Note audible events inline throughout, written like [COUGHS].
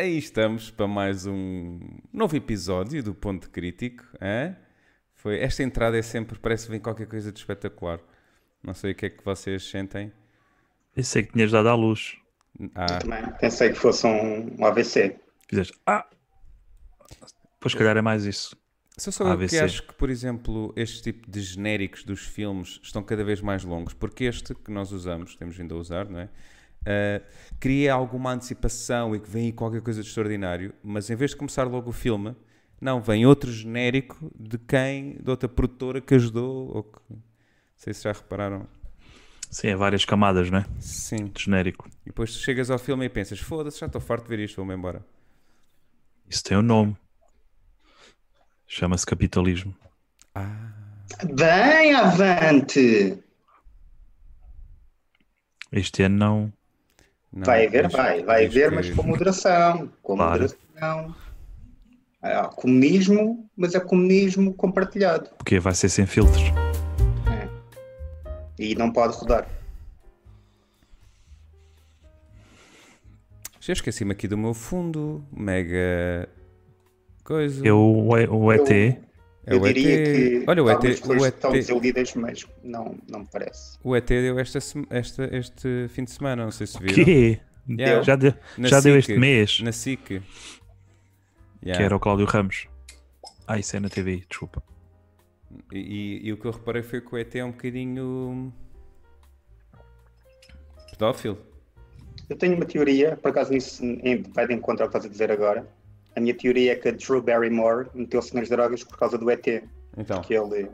Aí estamos para mais um novo episódio do Ponto Crítico. Hein? Foi, esta entrada é sempre, parece que vem qualquer coisa de espetacular. Não sei o que é que vocês sentem. Pensei que tinhas dado à luz. Ah, Também pensei que fosse um, um AVC. Fizeste. Ah! Pois, se calhar é mais isso. só só eu que acho que, por exemplo, este tipo de genéricos dos filmes estão cada vez mais longos, porque este que nós usamos, temos vindo a usar, não é? Ah, cria alguma antecipação e que vem aí qualquer coisa de extraordinário, mas em vez de começar logo o filme, não, vem outro genérico de quem, de outra produtora que ajudou, ou que, não sei se já repararam. Sim, é várias camadas, não é? Sim. De genérico. E depois tu chegas ao filme e pensas, foda-se, já estou farto de ver isto, vou-me embora. Isso tem um nome. Chama-se capitalismo. Bem avante! Este ano não. Não, vai haver, mas- vai, vai mas haver, que- mas com moderação. Com Claro. moderação. Há comunismo, mas é comunismo compartilhado. Porque vai ser sem filtros. E não pode rodar. Já esqueci-me aqui do meu fundo, mega coisa. Eu, o, o ET. É Eu o diria ET. que Olha, o ET, o estão ET, desiludidas, mas não, não me parece. o ET deu esta, esta, este fim de semana, não sei se viram. Que? Yeah. Já, deu, Na já deu este mês. Na SIC. Que Yeah. era o Cláudio Ramos. Ah, isso é na TV, desculpa. E, e- e o que eu reparei foi que o ET é um bocadinho pedófilo. Eu tenho uma teoria, por acaso nisso vai de encontro ao que estás a dizer agora. A minha teoria é que a Drew Barrymore meteu-se nas drogas por causa do ET. Então, Que ele.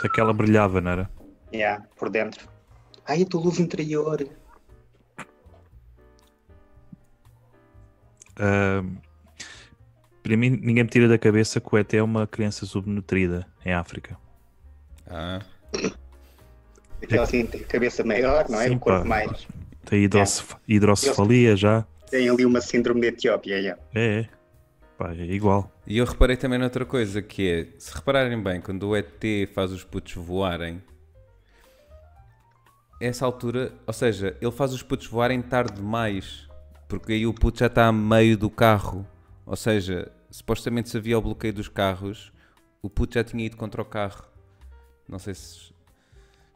Se aquela brilhava, não era? Yeah, por dentro. Ai, a tua luz interior. Ahm, para mim, ninguém me tira da cabeça que o ET é uma criança subnutrida em África. ah, Aquela assim, tem cabeça maior, não é? Sim, o corpo pá. mais. Tem hidrocef- hidrocefalia já. Tem ali uma síndrome da Etiópia. Yeah. É, é. Pá, é igual. E eu reparei também noutra coisa, que é, se repararem bem, quando o ET faz os putos voarem, essa altura, ou seja, ele faz os putos voarem tarde demais, porque aí o puto já está a meio do carro. Ou seja, supostamente se havia o bloqueio dos carros, o puto já tinha ido contra o carro. Não sei se...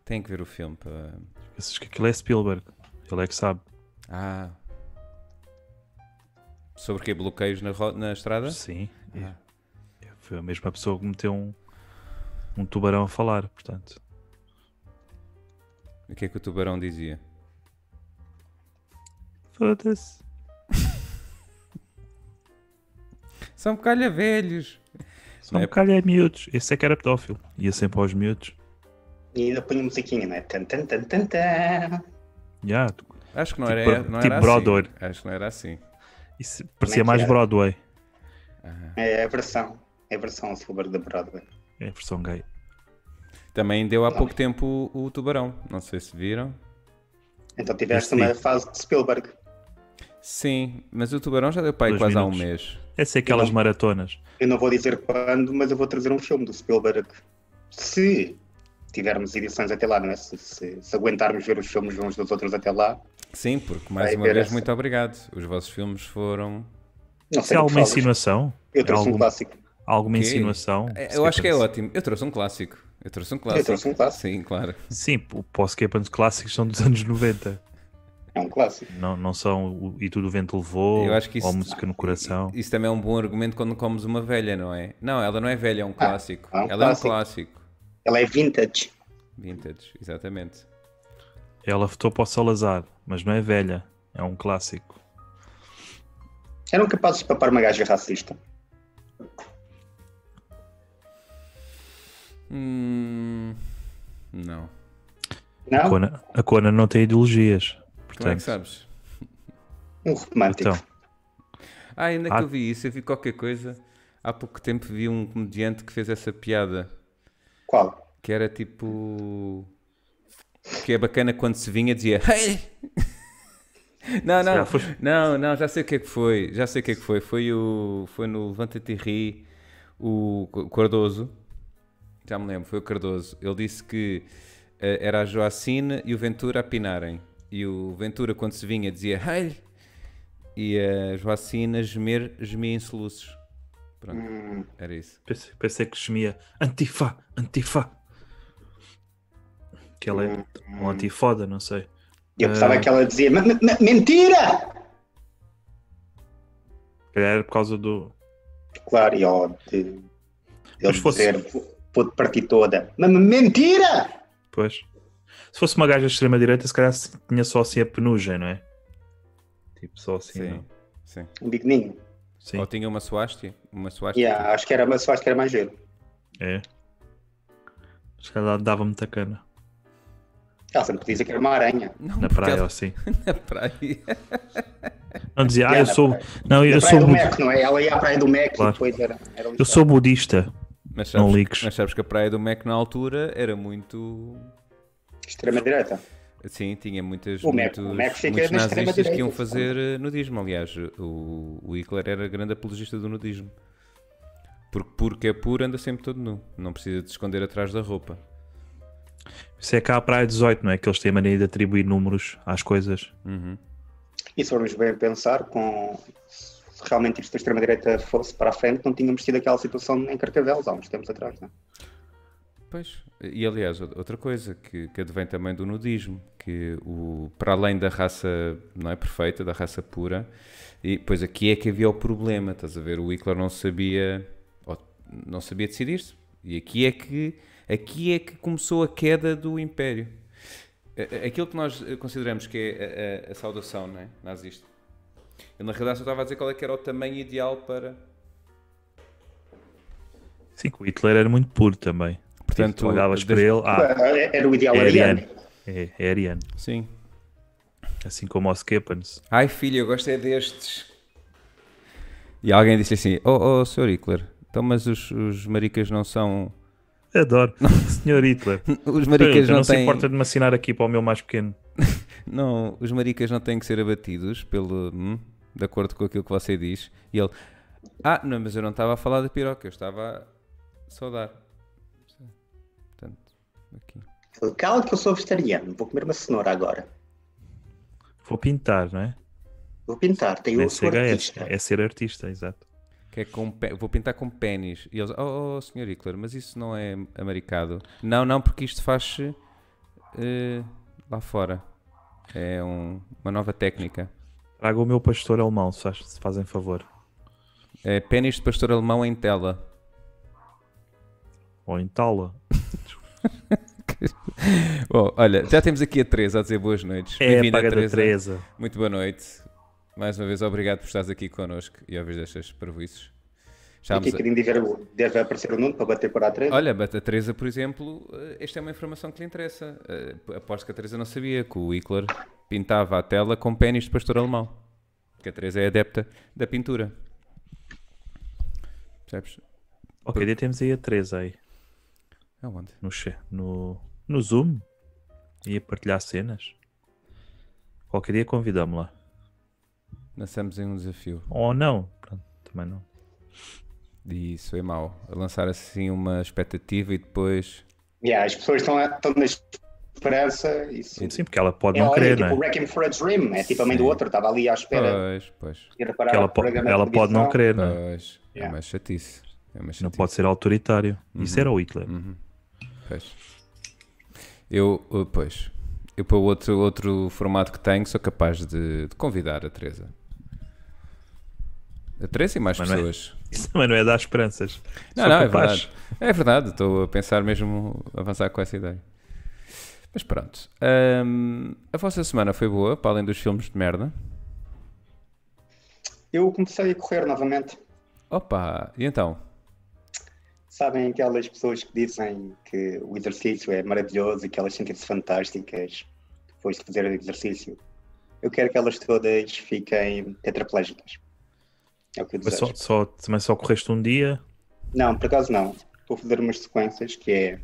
Tem que ver o filme para... Pensas que aquilo é Spielberg. Ele é que sabe. Ah... Sobre que bloqueios na, na estrada? Sim. Ah. Foi a mesma pessoa que meteu um, um tubarão a falar, portanto. O que é que o tubarão dizia? Foda-se. [LAUGHS] São calha velhos. Só É. um calhar miúdos. Esse é que era pedófilo. Ia sempre aos miúdos. E ainda põe a musiquinha, não é? Tan, tan, tan, tan, tan. Tu- Acho que não Tipo- era, não tipo era Broadway. assim. Acho que não era assim. isso parecia é mais era? Broadway. É a versão. É a versão Silver da Broadway. É a versão gay. Também deu há pouco tempo o, o Tubarão. Não sei se viram. Então tiveste Esse uma sim. fase de Spielberg. Sim, mas o Tubarão já deu para aí quase há um minutos. mês. É ser aquelas Não. maratonas. Eu não vou dizer quando, mas eu vou trazer um filme do Spielberg. Se tivermos edições até lá, não é? Se, se- se aguentarmos ver os filmes uns dos outros até lá. Sim, porque mais uma vez, essa. muito obrigado. Os vossos filmes foram. Não sei é do que alguma falas. insinuação? Eu É trouxe um algum- clássico. alguma Quê? insinuação? É, Se Eu acho que é ótimo. Eu trouxe um clássico. Eu trouxe um clássico. trouxe um clássico. Sim, claro. Sim, o Post-Capans clássicos são dos [LAUGHS] anos 90. É um clássico. Não, não são o E Tudo o Vento Levou Eu acho que isso- ou Música no Coração. Isso também é um bom argumento quando comes uma velha, não é? Não, ela não é velha, é um clássico. é um ela clássico. é um clássico. Ela é vintage. Vintage, exatamente. Ela votou para o Salazar, mas não é velha, é um clássico. Eram capazes de papar uma gaja racista. Hum, não. A Não? A Kona não tem ideologias. Como é Portanto, que sabes? Um romântico. então, Ah, ainda Ah. que eu vi isso, eu vi qualquer coisa. Há pouco tempo vi um comediante que fez essa piada. Qual? Que era tipo. Que é bacana quando se vinha dizia Hey! [LAUGHS] Não, não, não, não, já sei o que é que foi. Já sei o que é que foi. Foi, o, foi no Levanta-te e Ri, o Cardoso. Já me lembro, foi o Cardoso. Ele disse que eh, era a Joacine e o Ventura a pinarem. E o Ventura, quando se vinha, dizia Hey! E a Joacine a gemer, gemia em soluços. Pronto, Hum, era isso. Pensei, pensei que gemia Antifa, Antifa. Que ela é um antifoda, não sei. eu pensava Ah. que ela dizia "Ma- ma- ma- mentira! Se calhar era por causa do. Claro, e ó, de, de Mas ele fosse- dizer vou-te partir toda. "Ma- ma- mentira! Pois. Se fosse uma gaja de extrema-direita, se calhar tinha só assim a penugem, não é? Tipo, só assim. Sim, não? sim. Um bigoninho. Sim. Ou tinha uma swastika. Uma swastika. Yeah, acho que era, acho que era mais giro. É. Se calhar dava muita cana. Ela sempre dizer que era uma aranha. Não, Na praia ela- ou assim. [LAUGHS] Na praia. Não dizia, ah, eu sou. praia. Não, eu sou. do Meco, não é? Ela ia à praia do Meco Claro. e depois era, era Eu sou budista. Mas Não sabes, ligues. mas sabes que a praia do Mac na altura era muito. extrema-direita. Sim, tinha muitas, O Mac- muitos, o Mac muitos na nazistas que iam fazer eh, nudismo. Aliás, o, o Hitler era grande apologista do nudismo. Porque porque é puro anda sempre todo nu. Não precisa de esconder atrás da roupa. Isso é cá a Praia 18, não é? Que eles têm a mania de atribuir números às coisas. Uhum. E se formos bem pensar, com... se realmente isto da extrema-direita fosse para a frente, não tínhamos tido aquela situação em Carcavelos há uns tempos atrás, não é? Pois, e aliás, ou- outra coisa que, que advém também do nudismo, que o, para além da raça não é perfeita, da raça pura, e pois aqui é que havia o problema, estás a ver? O Hitler não sabia, não sabia decidir-se, e aqui é que aqui é que começou a queda do Império. Aquilo que nós consideramos que é a, a- a saudação não é? nazista. Eu na realidade só estava a dizer qual é que era o tamanho ideal para. Sim, o Hitler era muito puro também. Portanto, tu olhavas para ele, ah, Era o ideal é ariano. ariano. É, é ariano. Sim. Assim como o Skippens. Ai filho, eu gosto é destes. E alguém disse assim: Oh, oh Sr. Hitler, então mas os, os maricas não são. Adoro. [LAUGHS] Senhor Hitler. Os maricas não, não, se têm. importa de me assinar aqui para o meu mais pequeno. [LAUGHS] Não, os maricas não têm que ser abatidos pelo. hum, de acordo com aquilo que você diz. E ele: Ah, não, mas eu não estava a falar da piroca, eu estava a saudar. Aqui. Cala que eu sou vegetariano, vou comer uma cenoura agora. Vou pintar, não é? Vou pintar, tenho o sou CHS. artista. É ser artista, exato. Que é com pé- vou pintar com pênis. E eles, oh, oh Sr. Hitler, mas isso não é americado. Não, não, porque isto faz-se eh, lá fora. É um- uma nova técnica. Traga o meu pastor alemão, se, faz- se fazem favor. É pênis de pastor alemão em tela. Ou em Tala. [LAUGHS] [LAUGHS] Bom, olha, já temos aqui a Teresa a dizer boas noites. É a Bem-vinda, Teresa. Teresa. Muito boa noite. Mais uma vez, obrigado por estares aqui connosco e a ouvir destas. Aqui Estamos a- ver, o- deve aparecer o Nuno para bater para a treta. Olha, a Teresa, por exemplo, eh, esta é uma informação que lhe interessa. Eh, Aposto que a Teresa não sabia que o Hitler pintava a tela com pênis de pastor alemão. Que a Teresa é adepta da pintura. Percebes? Ok, dia temos aí a Teresa aí. Aonde? No, che- no, no Zoom. Ia partilhar cenas. Qualquer dia convidamos lá. Lançamos em um desafio. Ou não. Pronto, também não. E isso é mau. A lançar assim uma expectativa e depois. Yeah, as pessoas estão, estão na esperança. Isso. Sim, porque ela pode É, não querer, tipo não o é? Wrecking for a Dream, é tipo a mãe do outro, estava ali à espera Pois, pois. ela, po- ela de pode não querer, não é? Pois. É Yeah. uma chatice. É uma Não chatice. pode ser autoritário. Isso era o Hitler. Uhum. Pois. Eu, eu, pois, eu para o outro, outro formato que tenho sou capaz de, de convidar a Teresa. A Teresa e mais Mas não é- pessoas. [LAUGHS] Isso também não é dar esperanças. Não, Sou não, é capaz. verdade. É verdade, estou a pensar mesmo avançar com essa ideia. Mas pronto. Ahm, a vossa semana foi boa, para além dos filmes de merda. Eu comecei a correr novamente. Opa, e então? Sabem aquelas pessoas que dizem que o exercício é maravilhoso e que elas sentem-se fantásticas depois de fazer o exercício? Eu quero que elas todas fiquem tetraplégicas. É o que eu Mas desejo. só, só, também só correste um dia. Não, por acaso não. Vou fazer umas sequências que é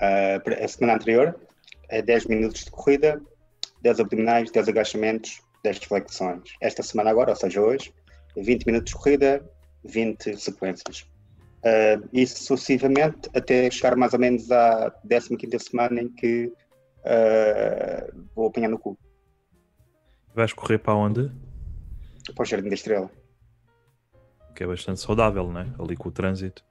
ah, a semana anterior é 10 minutos de corrida, 10 abdominais, 10 agachamentos, 10 flexões. Esta semana agora, ou seja, hoje, 20 minutos de corrida, 20 sequências. Uh, e sucessivamente até chegar mais ou menos à 15 semana em que uh, vou apanhar no cu. Vais correr para onde? Para o Jardim da Estrela. Que é bastante saudável, não é? Ali com o trânsito.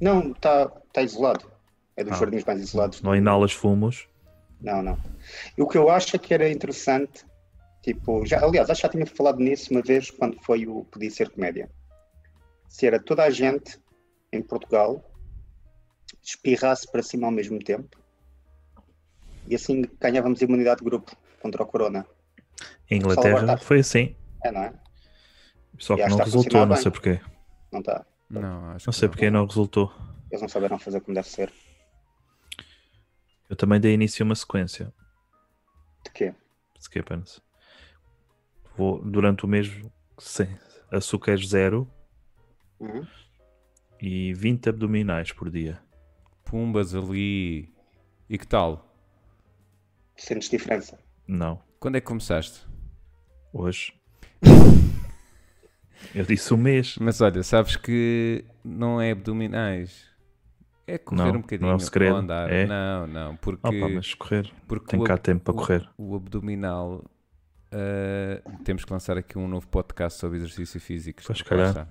Não, está tá isolado. É dos Ah. jardins mais isolados. Não inalas fumos. Não, não. E o que eu acho é que era interessante, tipo, já, aliás, acho que já tinha falado nisso uma vez quando foi o Podia Ser Comédia. Se era toda a gente em Portugal espirrasse para cima ao mesmo tempo e assim ganhávamos imunidade de grupo contra o corona. Em Inglaterra foi assim. É, não é? Só que não resultou, não bem. sei porquê. Não está. Não, acho Não que sei porque não resultou. Eles não souberam fazer como deve ser. Eu também dei início a uma sequência. De quê? Skippens. Vou durante o mês sem açúcar zero Uhum. e 20 abdominais por dia. Pumbas ali. E que tal? Sentes diferença? Não, Quando é que começaste? hoje. [LAUGHS] Eu disse um mês. Mas olha, sabes que não é abdominais. É correr Não, um bocadinho não é o segredo, ou andar. é? Não, não, porque, Opa, mas correr. porque o, cá tempo para o- correr. o abdominal. ah, temos que lançar aqui um novo podcast sobre exercício físico. Pois, calhar. está.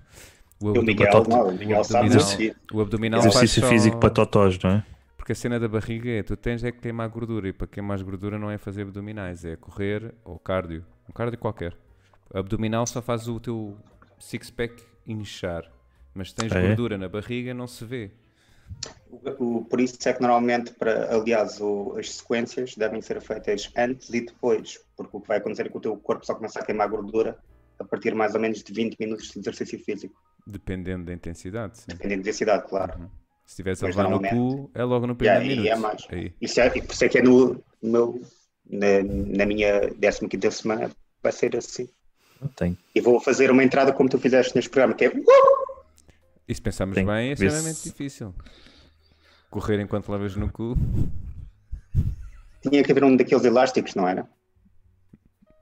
O, o abdo- Miguel, Patota- não, o Miguel sabe abdominal. o abdominal Exercício faz físico só- para totós, não é? Porque a cena da barriga é, tu tens é que queimar gordura e para queimar gordura não é fazer abdominais, é correr ou cardio, um cardio qualquer. Abdominal só faz o teu six-pack inchar, mas se tens Ah, é? gordura na barriga não se vê. O- o- por isso é que normalmente, para, aliás, o- as sequências devem ser feitas antes e depois, porque o que vai acontecer é que o teu corpo só começa a queimar gordura a partir mais ou menos de 20 minutos de exercício físico, Dependendo da intensidade, sim. dependendo da intensidade, claro. Se estiveres a levar no cu, é logo no Yeah, primeiro e é minuto. mais. Aí. Isso é, e por isso é que é no, meu, na, na minha 15 semana vai ser assim. Não tenho. E vou fazer uma entrada como tu fizeste neste programa, que é uh! E se pensarmos Tem bem, é extremamente difícil. Correr enquanto levas no cu. tinha que haver um daqueles elásticos, não era?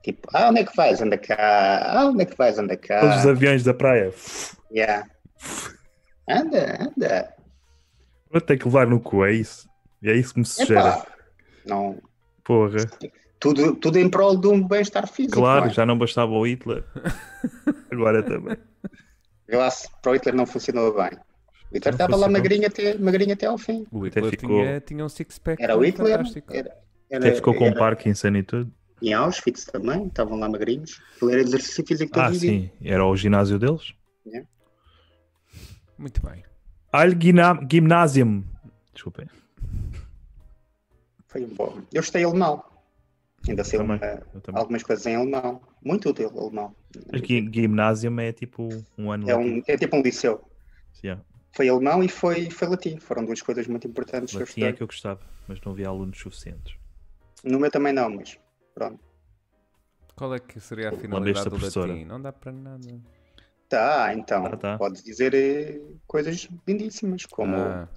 Tipo, ah, onde é que vais? Anda cá. Ah, onde é que vais? Anda cá. Todos os aviões da praia. Yeah. Anda, anda. Eu tenho que levar no cu, é isso. E é isso que me sugere. Não, Porra. tudo, tudo em prol de um bem-estar físico. Claro, não é? já não bastava o Hitler. [LAUGHS] Agora também. Se para o Hitler não funcionou bem. O Hitler estava lá magrinho até, magrinho até ao fim. O Até Hitler ficou- tinha, tinha um six-pack Era o Hitler, fantástico. era, era, Até ficou com era, Parkinson e tudo. em Auschwitz também, estavam lá magrinhos. Ele era exercício físico todo Ah, o dia. sim. Era o ginásio deles. Muito bem. Al Gymnasium. Desculpem. Foi um bom. Eu estudei alemão. Ainda sei uma- algumas coisas em alemão. Muito útil alemão. Gymnasium é tipo um ano É, um, é tipo um liceu. Yeah. Foi alemão e foi, foi latim. Foram duas coisas muito importantes que eu Latim é que eu gostava, mas não havia alunos suficientes. No meu também não, mas pronto. Qual é que seria a finalidade do latim? Não dá para nada. Tá, então, Tá, tá. podes dizer eh, coisas lindíssimas, como Ah,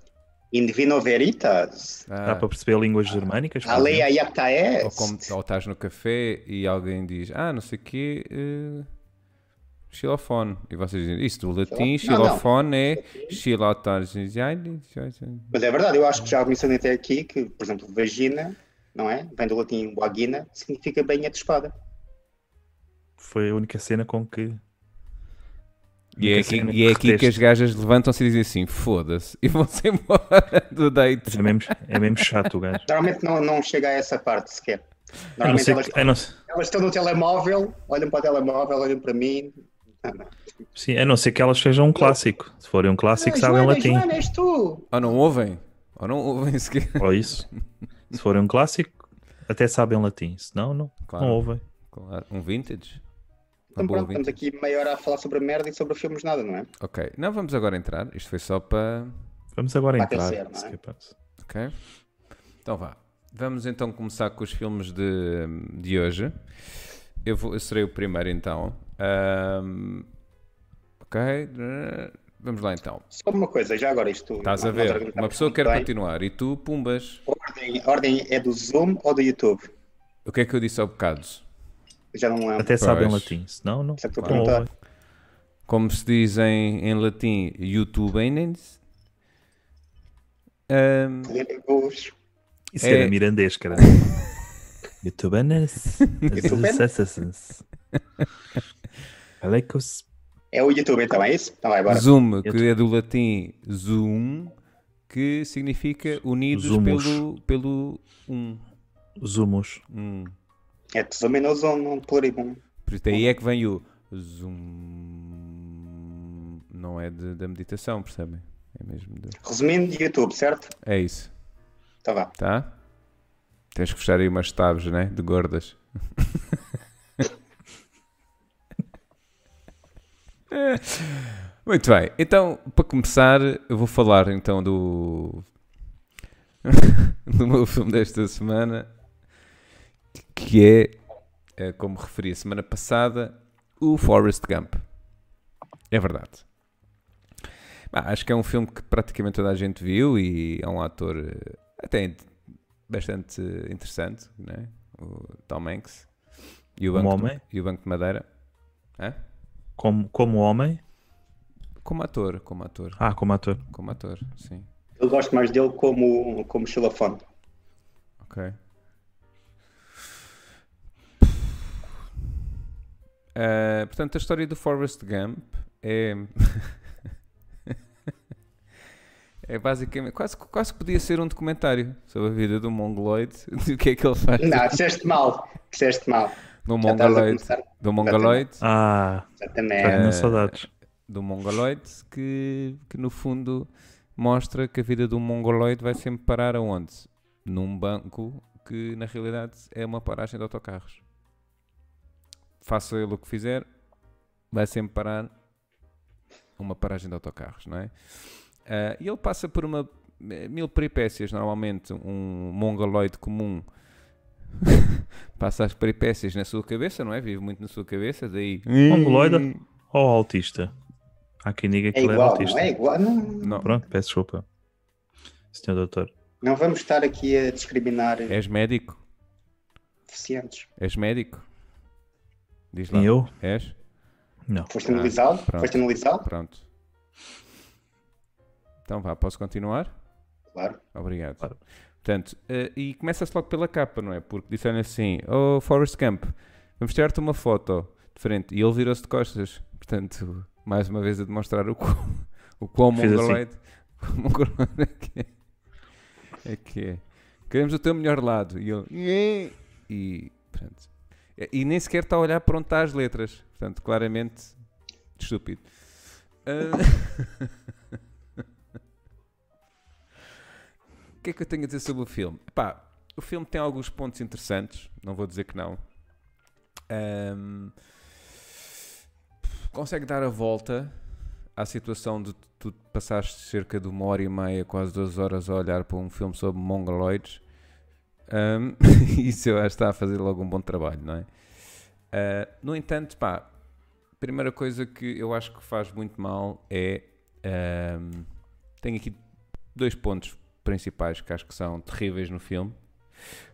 In Divino Veritas, ah. Dá para perceber línguas germânicas? Alei exemplo? Ayapta Ou, como, ou estás no café e alguém diz, ah, não sei o quê, eh, xilofone. E vocês dizem, isso do latim, Não, não. xilofone é xilotar. Mas é verdade, eu acho que já mencionei até aqui que, por exemplo, vagina, não é? Vem do latim vagina, significa bainha de espada. Foi a única cena com que. E é aqui, e é aqui que as gajas levantam-se e dizem assim, foda-se, e vão-se [LAUGHS] embora do date. É mesmo, é mesmo chato o gajo. Normalmente não, não chega a essa parte sequer. Normalmente elas, que, não, elas estão no telemóvel, olham para o telemóvel, olham para mim. Não, não. sim, a não ser que elas sejam um clássico. Se forem um clássico, sabem Joana, latim. Joana, és tu! Ou não ouvem? Ou não ouvem sequer. Ou isso. Se forem um clássico, até sabem latim. Se não, não, Claro. não ouvem. Claro. Um vintage? Então pronto, estamos aqui meia hora a falar sobre a merda e sobre filmes nada, não é? Ok, não vamos agora entrar. Isto foi só para. Vamos agora Vai entrar. aquecer, não é? capaz. Ok? Então vá. Vamos então começar com os filmes de, de hoje. Eu, vou, eu serei o primeiro então. Ahm, ok. Vamos lá então. Só uma coisa, já agora isto. Estás a ver? Uma pessoa quer bem. continuar e tu, pumbas. A ordem, a ordem é do Zoom ou do YouTube? O que é que eu disse ao bocado? Já não lembro. Até sabem Pois. latim. Se não, não, é que estou a não perguntar. ouvem. como se diz em, em latim, YouTubenens. Um, Os Isso É- era mirandês, cara. YouTubenes. YouTubenes. Alecos. É o YouTube então, é isso? Então vai, bora. Zoom, que é do latim zoom, que significa unidos Zumos. pelo, pelo um. Zumos. um. É Zoom no Zoom, um pluribum. Por isso daí é que vem o zoom. Não é de- da meditação, percebem? É mesmo de... Resumindo, YouTube, certo? É isso, Então vá. tá? Tens que fechar aí umas taves, né? De gordas. Muito bem, então para começar, eu vou falar então do [LAUGHS] do meu filme desta semana, que é, é, como referi a semana passada, o Forrest Gump. É verdade. Bah, acho que é um filme que praticamente toda a gente viu e é um ator eh, até in- bastante interessante, né? o Tom Hanks. E o Como Banco, homem? De, e o Banco de Madeira. Hã? Como, como homem? Como ator, como ator, Ah, como ator. como ator, sim. Eu gosto mais dele como, como xilofone. Ok. Ah, portanto, a história do Forrest Gump é. [LAUGHS] é basicamente. Quase, quase que podia ser um documentário sobre a vida do mongoloide. [LAUGHS] Do que é que ele faz? Não, disseste mal. Disseste mal. Do começar. Do mongoloide. Ah, Exatamente. já tinha Eh, saudades. do mongoloide que, que no fundo mostra que a vida do mongoloide vai sempre parar aonde? Num banco que na realidade é uma paragem de autocarros. Faça ele o que fizer, vai sempre parar uma paragem de autocarros, não é? Ah, e ele passa por uma mil peripécias, normalmente um mongoloide comum [LAUGHS] passa as peripécias na sua cabeça, não é? Vive muito na sua cabeça, daí... Mongoloide? Ou autista? Há quem diga que É ele era igual, autista. não é igual. Não, Não, Pronto, peço desculpa. Senhor doutor. não vamos estar aqui a discriminar és médico? deficientes. És médico? Diz lá. E eu? És? Não. Foste analisá-lo? pronto. Foste analisá-lo? Pronto. Então vá, posso continuar? Claro. Obrigado. Claro. Portanto, eh, e começa-se logo pela capa, não é? Porque disseram assim: Oh, Forrest Gump, vamos tirar-te uma foto de frente. E ele virou-se de costas. Portanto, mais uma vez a demonstrar o quão, o quão assim. mongoloide mongoloide é que é. É que é. Queremos o teu melhor lado. E ele. E, portanto, e- e nem sequer está a olhar para onde está as letras. Portanto, claramente estúpido. Ah, [LAUGHS] O que é que eu tenho a dizer sobre o filme? Pá, o filme tem alguns pontos interessantes, não vou dizer que não. Ahm, consegue dar a volta à situação de tu passaste cerca de uma hora e meia, quase duas horas a olhar para um filme sobre mongoloides. Ahm, [LAUGHS] isso eu acho que está a fazer logo um bom trabalho, não é? Ah, no entanto, pá, primeira coisa que eu acho que faz muito mal é. ahm, tenho aqui dois pontos principais que acho que são terríveis no filme.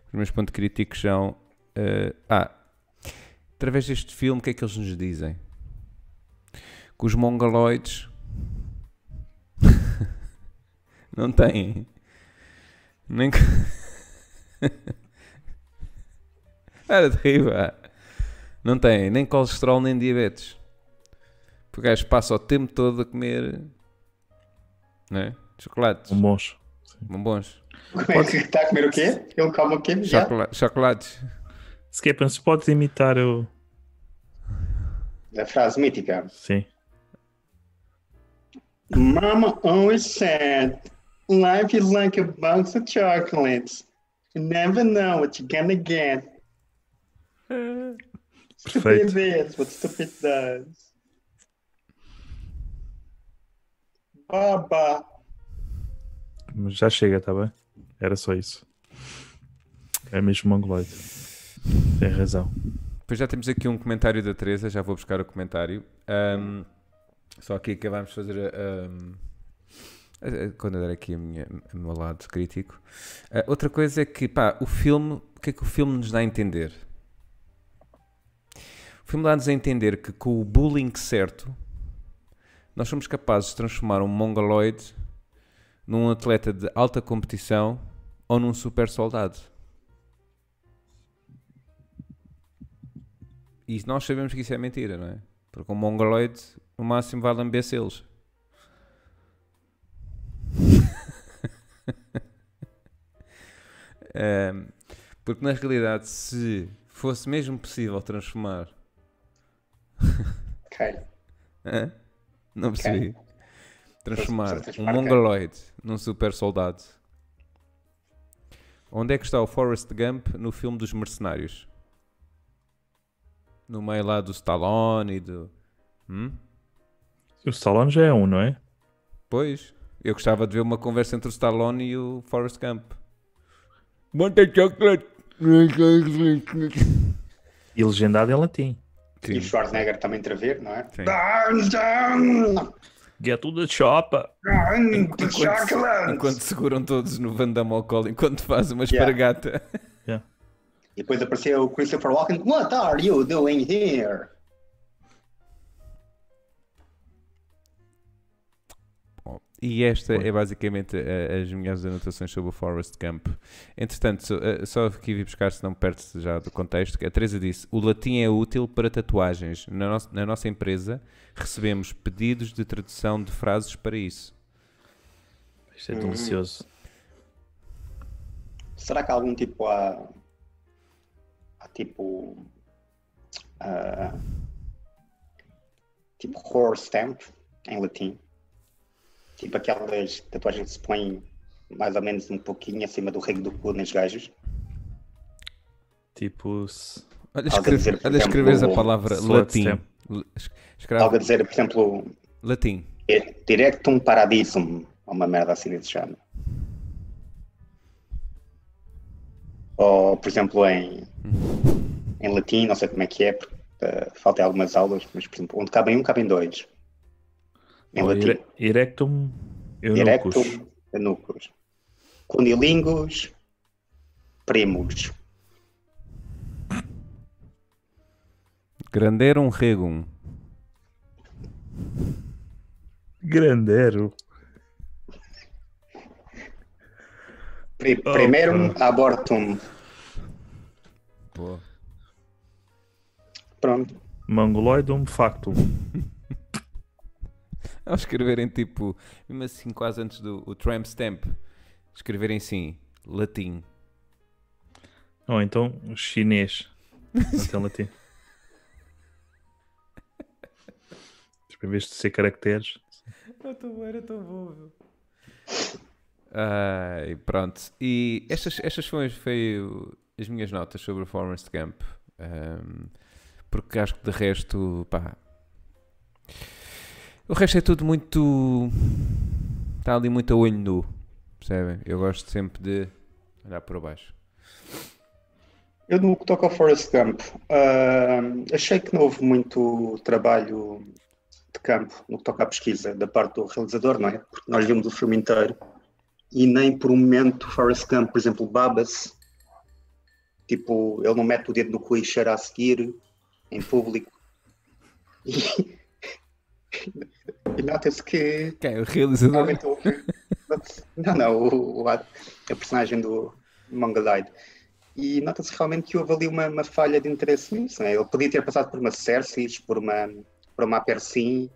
Os meus pontos críticos são. eh, ah, através deste filme, o que é que eles nos dizem? Que os mongoloides [LAUGHS] não têm nem. [LAUGHS] Era terrível. Não têm nem colesterol nem diabetes. Porque o gajo passa o tempo todo a comer né? chocolates. Um bons. Bombons. Como é está a comer o quê? Ele come o quê? Já? Chocola- chocolates. Se quer, se podes imitar o. A frase mítica. Sim. Mama always said, life is like a box of chocolates. You never know what you're gonna get. Perfeito. Stupid is what stupid does. Baba. Mas já chega, tá bem? Era só isso. É mesmo mongoloide. Tem razão. Depois já temos aqui um comentário da Teresa, já vou buscar o comentário. Ahm, só que acabámos de fazer a, a- quando eu der aqui a minha, meu lado crítico. Ah, outra coisa é que, pá, o filme, o que é que o filme nos dá a entender? O filme dá-nos a entender que com o bullying certo, nós somos capazes de transformar um mongoloide num atleta de alta competição ou num super soldado. E nós sabemos que isso é mentira, não é? Porque um mongoloide, no máximo, vai lamber selos. [LAUGHS] Ehm, porque na realidade, se fosse mesmo possível transformar. Ok. Hã? Não percebi. Transformar um transformar quem? mongoloide num super soldado. Onde é que está o Forrest Gump no filme dos mercenários? No meio lá do Stallone e do. Hum? O Stallone já é um, não é? Pois, eu gostava de ver uma conversa entre o Stallone e o Forrest Gump. Monta chocolate! E legendado em latim. E o Schwarzenegger também entrever, não é? Sim. Get to the the Enquanto, chocolate! enquanto seguram todos no Van Damme ao colo, enquanto faz uma Yeah. espargata. E depois apareceu o Christopher Walken. What are you doing here? E esta Bom. é basicamente a- as minhas anotações sobre o Forrest Gump. Entretanto, só, eh, só aqui vi buscar, se não perde já do contexto, que a Teresa disse: o latim é útil para tatuagens. Na, nossa- na nossa empresa recebemos pedidos de tradução de frases para isso. Isto é delicioso. Será que há algum tipo há, há tipo ah, tipo horror stamp em latim? Tipo aquelas tatuagens que se põem mais ou menos um pouquinho acima do rego do cu nas gajas. Tipo, se- Olha, Algo a escreve, dizer, olha escreveres a palavra latim. Escreve Algo a dizer, por exemplo, latim. é directum paradisum, ou uma merda assim desse género. Ou, por exemplo, em, em latim, não sei como é que é, porque uh, faltam algumas aulas, mas, por exemplo, onde cabem um, cabem dois. Em o latim. Erectum eunucus. Directum eunucus. Cunilingus primus. Granderum regum. Grandero. Pri, Oh, primerum abortum. Boa. Pronto. Mongoloidum factum. [LAUGHS] [LAUGHS] Ao escreverem tipo, mesmo assim, quase antes do o tramp stamp, escreverem assim, latim. Ou então chinês. Não tem latim. Tipo, Em vez de ser caracteres. Era tão bom, era tão bom. Ai, pronto. E estas, estas foram as, foi as minhas notas sobre o Forrest Gump. Ahm, porque acho que de resto, pá. O resto é tudo muito. Está ali muito a olho nu. Percebem? Eu gosto sempre de olhar para baixo. Eu no que toca ao Forrest Gump, ah, achei que não houve muito trabalho de campo no que toca à pesquisa da parte do realizador, não é? Porque nós vimos o filme inteiro e nem por um momento Forrest Gump, por exemplo, baba-se, tipo, ele não mete o dedo no cu e cheira a seguir em público. [LAUGHS] E, e nota-se que Quem é o realizador? Não, não, o, o- a, a personagem do Mongoloid. E nota-se realmente que houve ali uma, uma falha de interesse nisso. Né? Ele podia ter passado por uma Cersei, por uma, por uma Persim,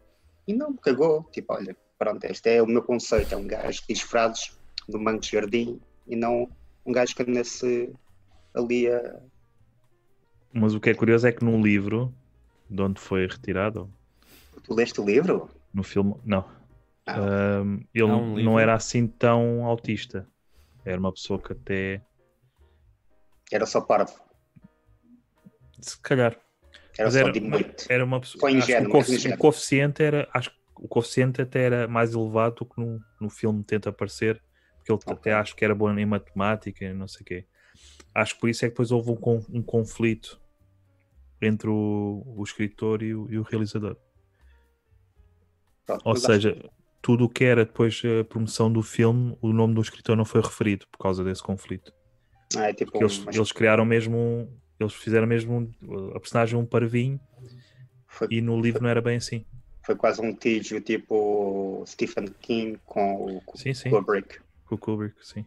e não, cagou. Tipo, olha, pronto, este é o meu conceito. É um gajo que diz frases do mango de jardim e não um gajo que anda-se ali a. Mas o que é curioso é que no livro, de onde foi retirado, Tu leste o livro? No filme, não. Ah, Ahm, ele um livro? não era assim tão autista. Era uma pessoa que até. era só parvo. Se calhar. Era Mas só era, era uma pessoa. Que ingênuo, o, ingênuo. o coeficiente era. Acho que o coeficiente até era mais elevado do que no, no filme tenta aparecer, porque ele Ok. até acho que era bom em matemática e não sei o quê. Acho que por isso é que depois houve um, um conflito entre o, o escritor e o, e o realizador. Pronto, Ou mas acho- seja, tudo o que era depois a promoção do filme, o nome do escritor não foi referido por causa desse conflito. Ah, é tipo Porque eles, um- eles criaram mesmo, um- eles fizeram mesmo um- a personagem um parvinho foi, e no livro não era bem assim. Foi quase um litígio tipo Stephen King com o Sim, sim. Kubrick. Com o Kubrick, sim.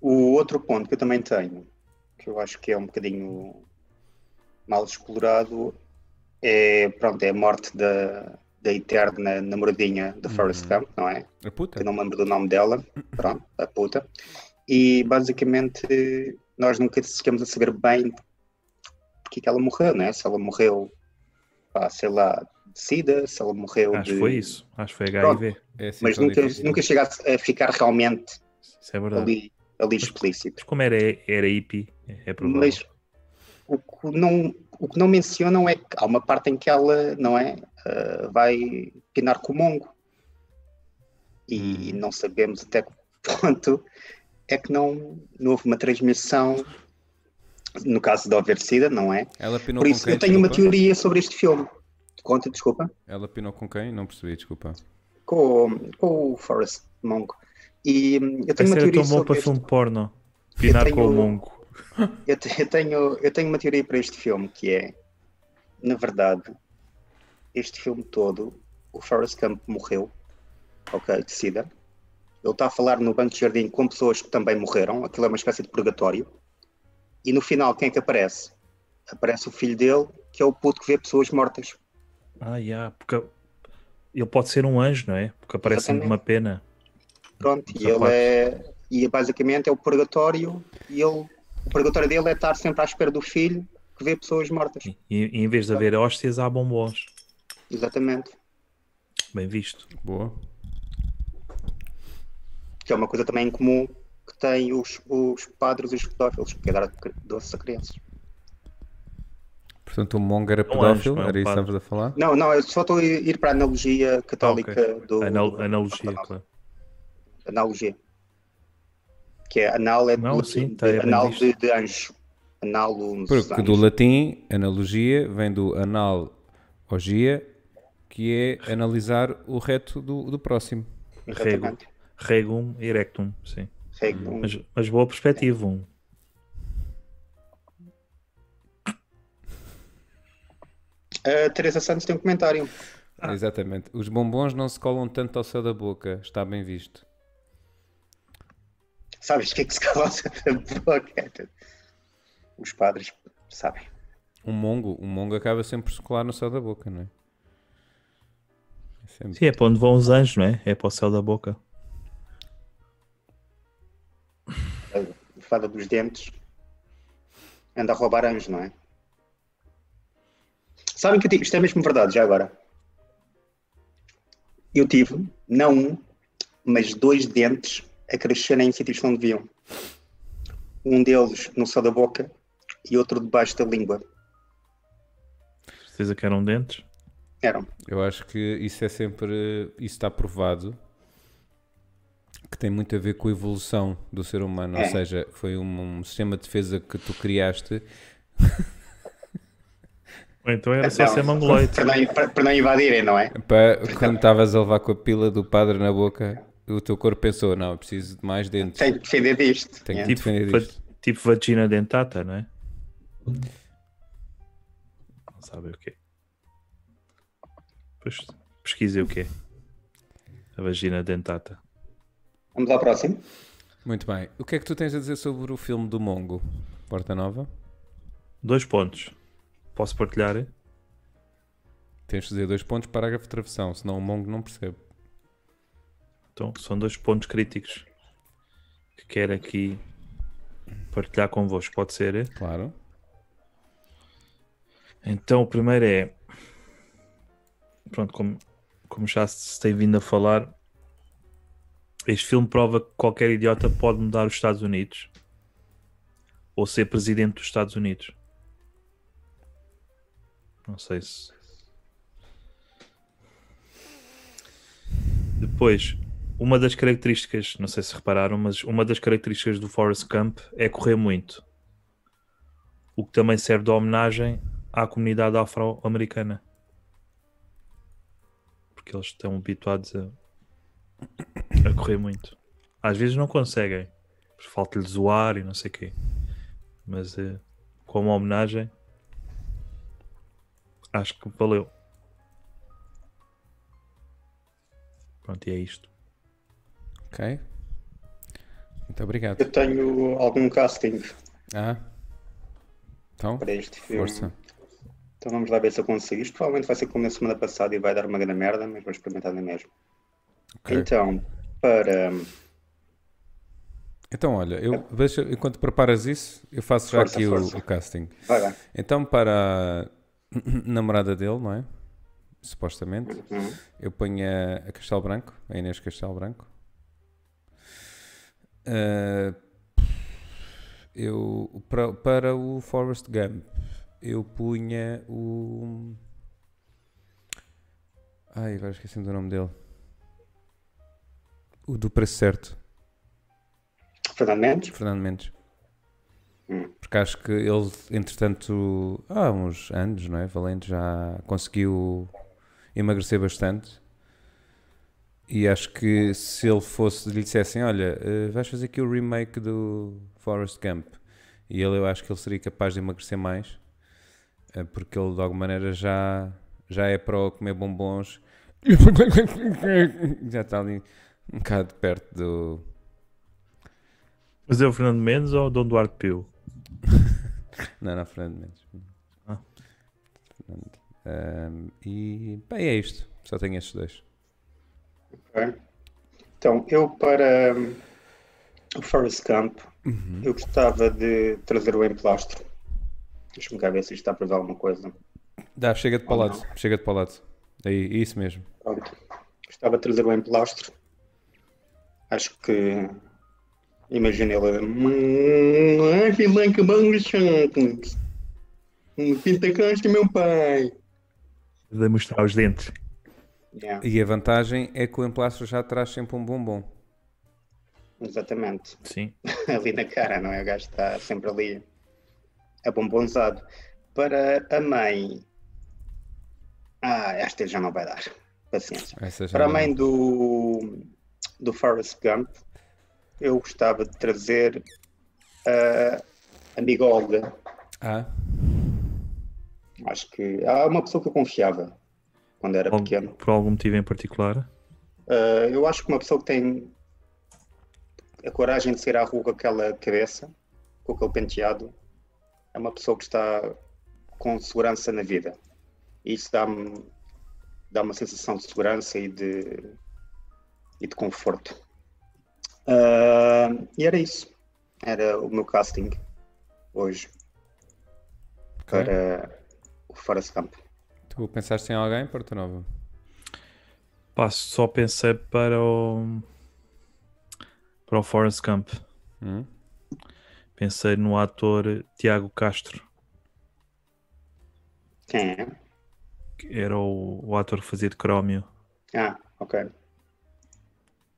O outro ponto que eu também tenho, que eu acho que é um bocadinho mal explorado, é, pronto, é a morte da, da eterna namoradinha de Forrest Gump, não é? A puta. Que eu não me lembro do nome dela, [COUGHS] pronto, a puta. E basicamente nós nunca chegamos a saber bem porque que ela morreu, né? Se ela morreu, pá, sei lá, de sida, se ela morreu Acho de... que foi isso. Acho que foi HIV. É assim Mas nunca, difícil. nunca chega a, ficar realmente é ali, ali explícito. Mas como era, era hippie, é é provável. Mas o que, não, o que não mencionam é que há uma parte em que ela, não é, ah, vai pinar com o mongo. E não sabemos até que ponto é que não, não houve uma transmissão, no caso de haver sida, não é? Ela pinou Por com isso quem? eu tenho uma desculpa? teoria sobre este filme. Conta, desculpa. Ela pinou com quem? Não percebi, desculpa. Com, com o Forrest Mongo. E hum, eu tenho Esse uma teoria tão bom sobre para este filme porno. Pinar com o tenho- mongo. Eu, eu tenho, eu tenho uma teoria para este filme que é, na verdade, este filme todo, o Forrest Gump morreu, ok, de sida. Ele está a falar no banco de jardim com pessoas que também morreram, aquilo é uma espécie de purgatório. E no final, quem é que aparece? Aparece o filho dele, que é o puto que vê pessoas mortas. Ah, yeah, porque ele pode ser um anjo, não é? Porque aparece uma pena. Pronto, e ele é. E basicamente é o purgatório, e ele. Purgatório dele é estar sempre à espera do filho que vê pessoas mortas. E, e em vez de haver hóstias, há bombons. Exatamente. Bem visto. Boa. que é uma coisa também comum que têm os, os padres e os pedófilos, que é dar doces a crianças. Portanto, o Mongo era pedófilo, não é era isso que estavas a falar? Não, não, eu só estou a ir para a analogia católica Ah, ok. do. Anal- do- analogia, claro. Analogia. Que é anal é Não, do, sim, de, tá, é anal de, de anjo. Anal uns Porque anjos. do latim, analogia, vem do analogia, que é analisar o reto do, do próximo. Exatamente. Regum erectum, sim. Regum. Mas, mas boa perspectiva. Um. A Teresa Santos tem um comentário. Ah. Exatamente. Os bombons não se colam tanto ao céu da boca, está bem visto. Sabes o que é que se cala da? Os padres sabem. Um mongo, um mongo acaba sempre por se colar no céu da boca, não é? É sempre- Sim, é para onde vão os anjos, não é? É para o céu da boca. A fada dos dentes anda a roubar anjos, não é? Sabem que eu tive, isto é mesmo verdade, já agora. Eu tive, não um, mas dois dentes a crescerem em sítios que não deviam. Um deles no céu da boca e outro debaixo da língua. Certeza que eram dentes. Eram. Eu acho que isso é sempre. Isso está provado que tem muito a ver com a evolução do ser humano. Ou É. seja, foi um, um sistema de defesa que tu criaste. Ou então era só Não, ser mongoloide. Para não, para, para não invadirem, não é? Para, quando estavas a levar com a pila do padre na boca, o teu corpo pensou: não, eu preciso de mais dentes. Tenho que defender disto. Tenho É. que Tipo, defender va- isto. tipo vagina dentata, não é? Não sabe o quê? Pois pesquisei o quê? A vagina dentata. Vamos ao próximo. Muito bem. O que é que tu tens a dizer sobre o filme do Mongo? Porta Nova? Dois pontos. Posso partilhar? Tens de dizer dois pontos, parágrafo de travessão, senão o Mongo não percebe. Então, são dois pontos críticos que quero aqui partilhar convosco. Pode ser? é? Claro. Então, o primeiro é. Pronto, como, como já se tem vindo a falar, este filme prova que qualquer idiota pode mudar os Estados Unidos ou ser presidente dos Estados Unidos. Não sei se. Depois, uma das características, não sei se repararam, mas uma das características do Forest Camp é correr muito. O que também serve de homenagem à comunidade afro-americana. Porque eles estão habituados a, a correr muito. Às vezes não conseguem. Falta-lhes o ar e não sei o quê. Mas eh, como homenagem, acho que valeu. Pronto, e é isto. Ok. Muito obrigado. Eu tenho algum casting Ah. Então, para este filme. força. Então vamos lá ver se eu consigo. Isto provavelmente vai ser como na semana passada e vai dar uma grande merda, mas vou experimentar na mesma. Ok. Então, para. Então, olha, eu deixa, enquanto preparas isso, eu faço já Força, aqui o-. O, casting. Vai lá. Então, para a [CLEARS THROAT] namorada dele, não é? Supostamente, Uhum. eu ponho a, a Castelo Branco, a Inês Castelo Branco. Ah, eu, para, para o Forrest Gump, eu punha o. Ai, agora esqueci-me do nome dele. O do preço certo. Fernando Mendes. Fernando Mendes. Hum. Porque acho que ele, entretanto, há uns anos, não é? Valente já conseguiu emagrecer bastante. E acho que se ele fosse, lhe dissessem: Olha, eh, vais fazer aqui o remake do Forrest Gump. E ele, eu acho que ele seria capaz de emagrecer mais. eh, Porque ele, de alguma maneira, já, já é para comer bombons. [LAUGHS] Já está ali um bocado perto do, Mas é o Fernando Mendes ou o Dom Duarte Pio? [LAUGHS] Não, não, Fernando Mendes. Ah. Fernando. Ahm, e bem, é isto. Só tenho estes dois. Ok. Então, eu para hum, o Forrest Gump, Uhum. eu gostava de trazer o emplastro. Deixa-me cá ver se isto está para ver alguma coisa. Dá, chega de para o lado. Chega de para o lado. Aí, isso mesmo. Pronto. Gostava de trazer o emplastro. Acho que. Imagina ele. "Hum, Ai, filã que bom chantes. Pinta cancha, meu pai. De mostrar os dentes. Yeah, E a vantagem é que o emplastro já traz sempre um bombom. exatamente. Sim. [LAUGHS] ali na cara, não é? O gajo está sempre ali a bombonzado. Para a mãe. Ah, esta já não vai dar. Paciência. Para a mãe do, do Forrest Gump, eu gostava de trazer a amiga Olga. Ah, Acho que há uma pessoa que eu confiava quando era pequeno. Por algum motivo em particular. Uh, eu acho que uma pessoa que tem a coragem de sair à rua com aquela cabeça, com aquele penteado, é uma pessoa que está com segurança na vida. E isso dá-me dá uma sensação de segurança e de, e de conforto. Uh, e era isso. Era o meu casting hoje ok. para o Forrest Gump. Tu pensaste em alguém, Porto Nova? Pá, só pensei para o. Para o Forrest Gump. Hum? Pensei no ator Tiago Castro. Quem é? Que era o, o ator que fazia de Crómio. Ah, ok.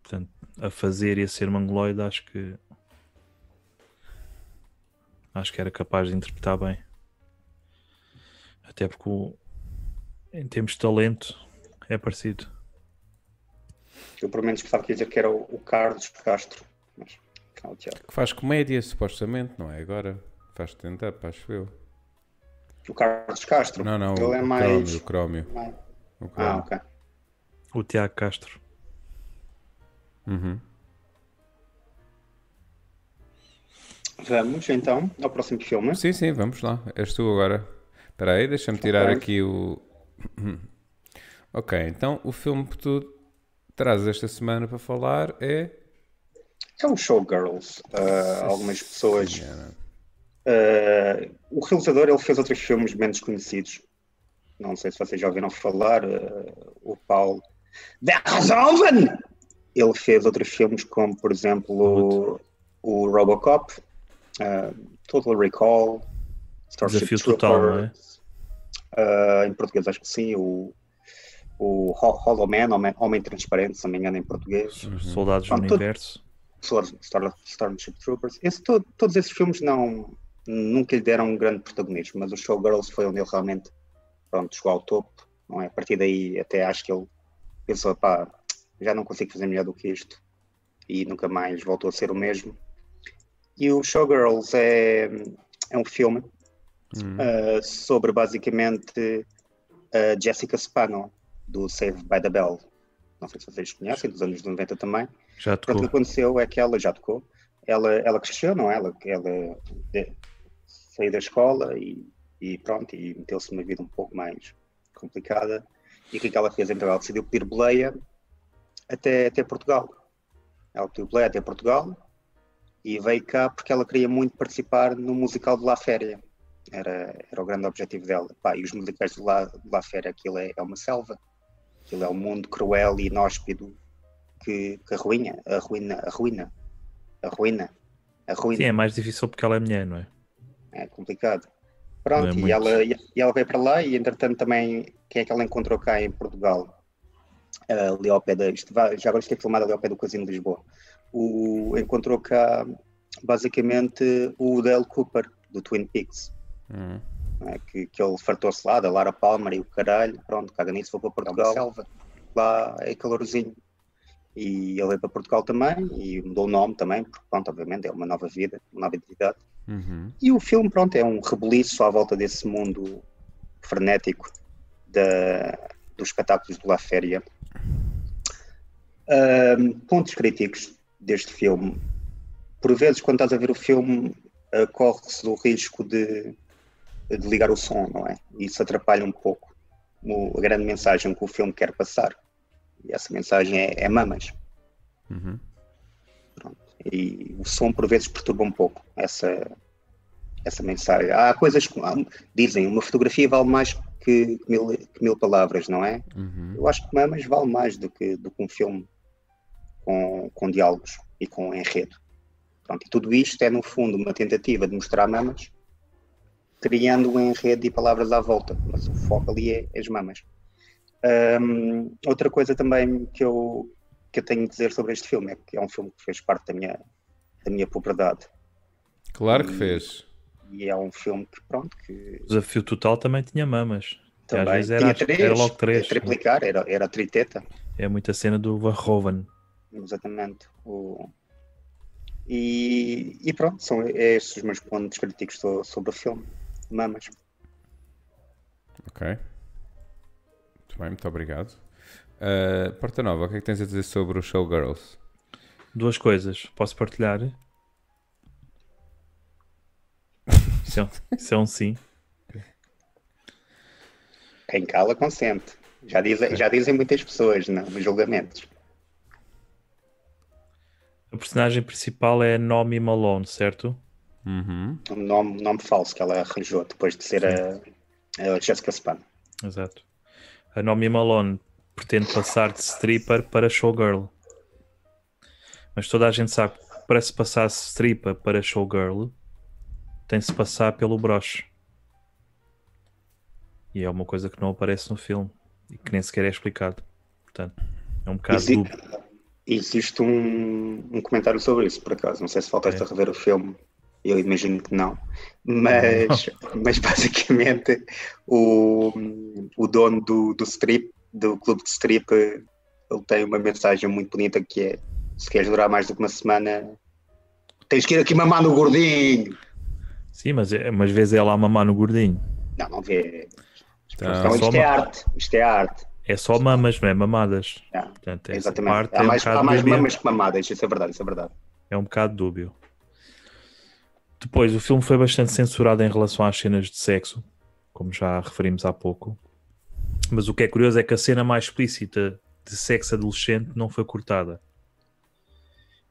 Portanto, a fazer e a ser mongoloide, acho que. Acho que era capaz de interpretar bem. Até porque, o- em termos de talento, é parecido. Eu pelo menos gostava de dizer que era o, o Carlos Castro. Mas, calma, Tiago. Que faz comédia, supostamente, não é? Agora faz stand-up, acho eu. O Carlos Castro. Não, não, Ele o, é o mais. Crómio. o Crómio. O Ah, Crómio. ok. O Tiago Castro. Uhum. Vamos então ao próximo filme. Sim, sim, vamos lá. És tu agora. Espera aí, deixa-me tirar Ok. aqui o. [COUGHS] Ok, então o filme que tu trazes esta semana para falar é. É o Showgirls. Ah, algumas pessoas. Ah, o realizador ele fez outros filmes menos conhecidos. Não sei se vocês já ouviram falar. ah, o Paulo Verhoeven! Ele fez outros filmes como, por exemplo, o, o Robocop, ah, Total Recall, Starship Desafio Total, não é? Ah, em português acho que sim. O, o Ho- Hollow Man, Homem, Homem Transparente, se não me engano, em português. Os Soldados do Ah, todo- Universo. Starship Troopers. Esse, to- todos esses filmes não, nunca lhe deram um grande protagonismo, mas o Showgirls foi onde ele realmente pronto, chegou ao topo. Não é? A partir daí até acho que ele pensou, pá, já não consigo fazer melhor do que isto. E nunca mais voltou a ser o mesmo. E o Showgirls é, é um filme Hum. uh, sobre basicamente a Jessica Spano do Save by the Bell. não sei se vocês conhecem, dos anos 90 também. Já Pronto, o que tocou. aconteceu é que ela já tocou, ela, ela cresceu, não é? Ela, ela de- saiu da escola e, e pronto, e meteu-se numa vida um pouco mais complicada. E o que é que ela fez? Então ela decidiu pedir boleia até, até Portugal. Ela pediu boleia até Portugal e veio cá porque ela queria muito participar no musical de La Féria. Era, era o grande objetivo dela. Pá, e os musicais de La, de La Féria, aquilo é, é uma selva. Aquilo é um mundo cruel e inóspito que, que arruina, arruina, arruina, arruina. Sim, é mais difícil porque ela é mulher, não é? É complicado. Pronto, é e, muito. ela, e ela veio para lá e entretanto também, quem é que ela encontrou cá em Portugal? Ali ao pé da, isto já agora isto é filmado ali ao pé do Casino de Lisboa. O, encontrou cá basicamente o Dale Cooper, do Twin Peaks. Hum. não é? que, que ele fartou-se lá, da Lara Palmer e o caralho, pronto, caga nisso, vou para Portugal, selva, lá é calorzinho. E ele veio para Portugal também e mudou o nome também, porque pronto, obviamente é uma nova vida, uma nova identidade. Uhum. E o filme, pronto, é um rebuliço à volta desse mundo frenético da, dos espetáculos de La Féria. Ahm, pontos críticos deste filme. Por vezes, quando estás a ver o filme, ah, corre-se o risco de, de ligar o som, não é? Isso atrapalha um pouco a grande mensagem que o filme quer passar. E essa mensagem é, é mamas. Uhum. e o som por vezes perturba um pouco essa, essa mensagem. Há coisas que há- dizem, uma fotografia vale mais que mil, que mil palavras, não é? Uhum. Eu acho que Mamas vale mais do que, do que um filme com, com diálogos e com enredo. Pronto, e tudo isto é, no fundo, uma tentativa de mostrar mamas, criando um enredo e palavras à volta, mas o foco ali é, é as mamas. Hum, outra coisa também que eu, que eu tenho a dizer sobre este filme é que é um filme que fez parte da minha, da minha puberdade. Claro que fez. E é um filme que, pronto, que O desafio total também tinha mamas. Que às também vezes era, tinha três, era logo três. triplicar, era, era triteta. É muita cena do Verhoeven. Exatamente. O... E, e pronto, são estes os meus pontos críticos so- sobre o filme. Mamas. Ok. Muito bem, muito obrigado. Uh, Porta Nova, o que é que tens a dizer sobre o Showgirls? Duas coisas. Posso partilhar? [LAUGHS] Isso é um, isso é um sim. Quem cala consente. Já dizem, já dizem muitas pessoas não, nos julgamentos. A personagem principal é Nomi Malone, certo? Uhum. Um nome, nome falso que ela arranjou depois de ser a, a Jessica Span. Exato. A Nomi Malone pretende passar de stripper para showgirl. Mas toda a gente sabe que para se passar de stripper para showgirl tem de se passar pelo broche. E é uma coisa que não aparece no filme e que nem sequer é explicado. Portanto, é um bocado Exi-. Existe um, um comentário sobre isso, por acaso. Não sei se faltaste É. a rever o filme. Eu imagino que não. Mas, [LAUGHS] mas basicamente o, o dono do, do strip, do clube de strip, ele tem uma mensagem muito bonita que é se queres durar mais do que uma semana, tens que ir aqui mamar no gordinho. Sim, mas, é, mas vezes é lá mamar no gordinho. Não, não vê. Então, só isto é uma- arte. Isto é arte. É só mamas, não é mamadas. É, Portanto, exatamente. Há é, mais, um bocado há mais mamas que mamadas, isso é verdade, isso é verdade. é um bocado dúbio. Depois, o filme foi bastante censurado em relação às cenas de sexo, como já referimos há pouco. Mas o que é curioso é que a cena mais explícita de sexo adolescente não foi cortada.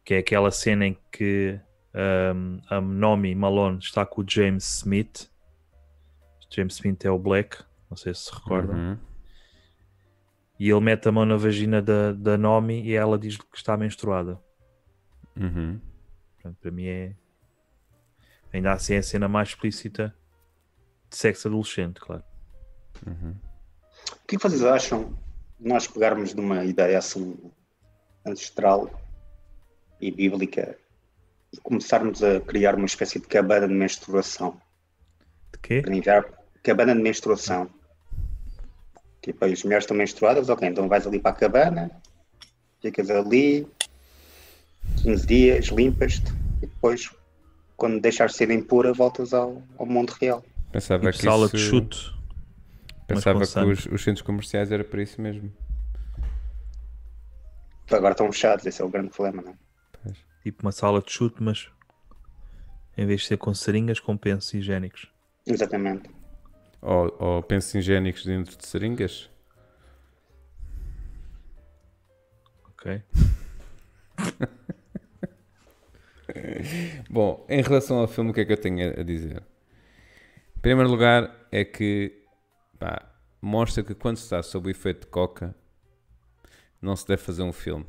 Que é aquela cena em que um, a Nomi Malone está com o James Smith. James Smith é o Black, não sei se se recordam. Uhum. E ele mete a mão na vagina da, da Nomi e ela diz que está menstruada. Uhum. Portanto, para mim é. Ainda assim é a cena mais explícita de sexo adolescente, claro. O que é que vocês acham de nós pegarmos de uma ideia assim ancestral e bíblica e começarmos a criar uma espécie de cabana de menstruação? De quê? Para enviar cabana de menstruação. Tipo, as mulheres estão menstruadas, ok, então vais ali para a cabana, ficas ali 15 dias, limpas-te e depois, quando deixares de ser impura, voltas ao, ao mundo real. Pensava Tipo que sala isso... de chute. Pensava que os, os centros comerciais era para isso mesmo. Agora estão fechados, esse é o grande problema, não é? Tipo uma sala de chute, mas em vez de ser com seringas, com pensos higiênicos. Exatamente. Ou, ou pensos higiênicos dentro de seringas? Ok. [LAUGHS] [LAUGHS] Bom, em relação ao filme, o que é que eu tenho a dizer? Em primeiro lugar, é que pá, mostra que quando se está sob o efeito de coca, não se deve fazer um filme.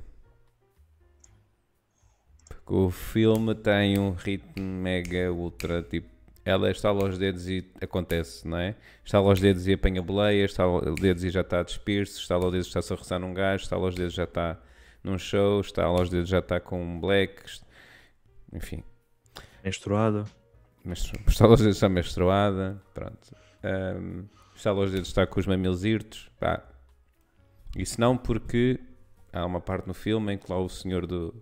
Porque o filme tem um ritmo mega ultra tipo. Ela estala aos dedos e acontece, não é? Estala aos dedos e apanha boleia, estala aos dedos e já está a despir-se, estala aos dedos e está-se a roçar num gajo, estala aos dedos já está num show, estala aos dedos já está com um black, enfim. Menstruada. Menstru... Estala aos [LAUGHS] dedos está menstruada, pronto. Um, estala dedos está com os mamilos irtos, pá. Isso não porque há uma parte no filme em que lá o senhor do,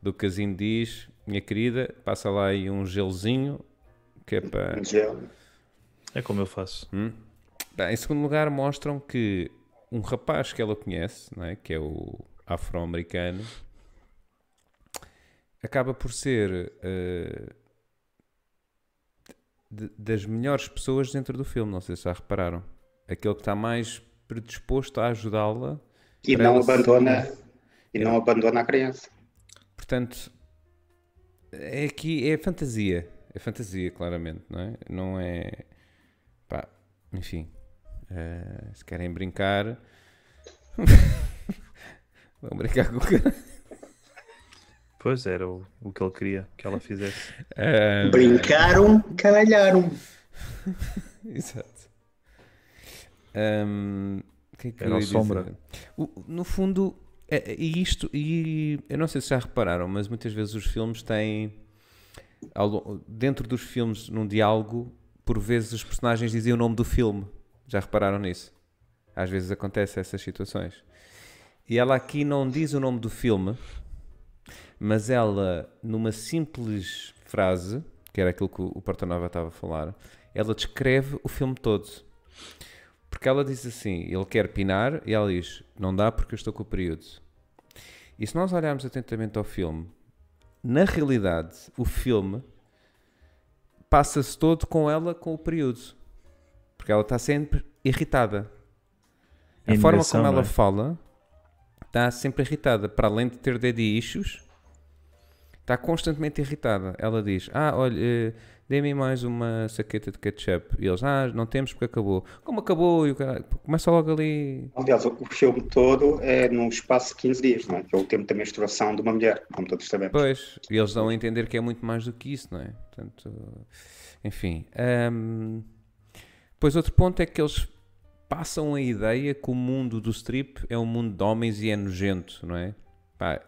do casino diz, minha querida, passa lá aí um gelzinho que é para... Um gel. É como eu faço. Hum? Bem, em segundo lugar, mostram que um rapaz que ela conhece, não é? que é o afro-americano, acaba por ser uh, de- das melhores pessoas dentro do filme. Não sei se já repararam. Aquele que está mais predisposto a ajudá-la. E não ela se- abandona, e não abandona a criança. Portanto, é aqui é fantasia. É fantasia, claramente, não é? Não é. Pá, enfim. eh, se querem brincar. [LAUGHS] Vão brincar com o cara. Pois era o, o que ele queria que ela fizesse. Eh, Brincaram, caralharam. [LAUGHS] Exato. O que é que Era o ia Sombra. dizer? O- no fundo, é- é- e isto, e eu não sei se já repararam, mas muitas vezes os filmes têm, ao dentro dos filmes, num diálogo, por vezes os personagens dizem o nome do filme. Já repararam nisso? Às vezes acontecem essas situações. E ela aqui não diz o nome do filme, mas ela, numa simples frase, que era aquilo que o Portanova estava a falar, ela descreve o filme todo. Porque ela diz assim: ele quer pinar, e ela diz: não dá porque eu estou com o período. E se nós olharmos atentamente ao filme, na realidade, o filme passa-se todo com ela com o período. Porque ela está sempre irritada. A forma como ela é? fala está sempre irritada. Para além de ter daddy issues, está constantemente irritada. Ela diz: Ah, olha, eh, dê-me mais uma saqueta de ketchup. E eles: Ah, não temos porque acabou. Como acabou? E o caralho, começa logo ali. Aliás, o filme todo é num espaço de 15 dias, não é? Que é o tempo da menstruação de uma mulher, como todos sabemos. Pois, e eles dão a entender que é muito mais do que isso, não é? Portanto, enfim. hum, Pois outro ponto é que eles passam a ideia que o mundo do strip é um mundo de homens e é nojento, não é? Pá,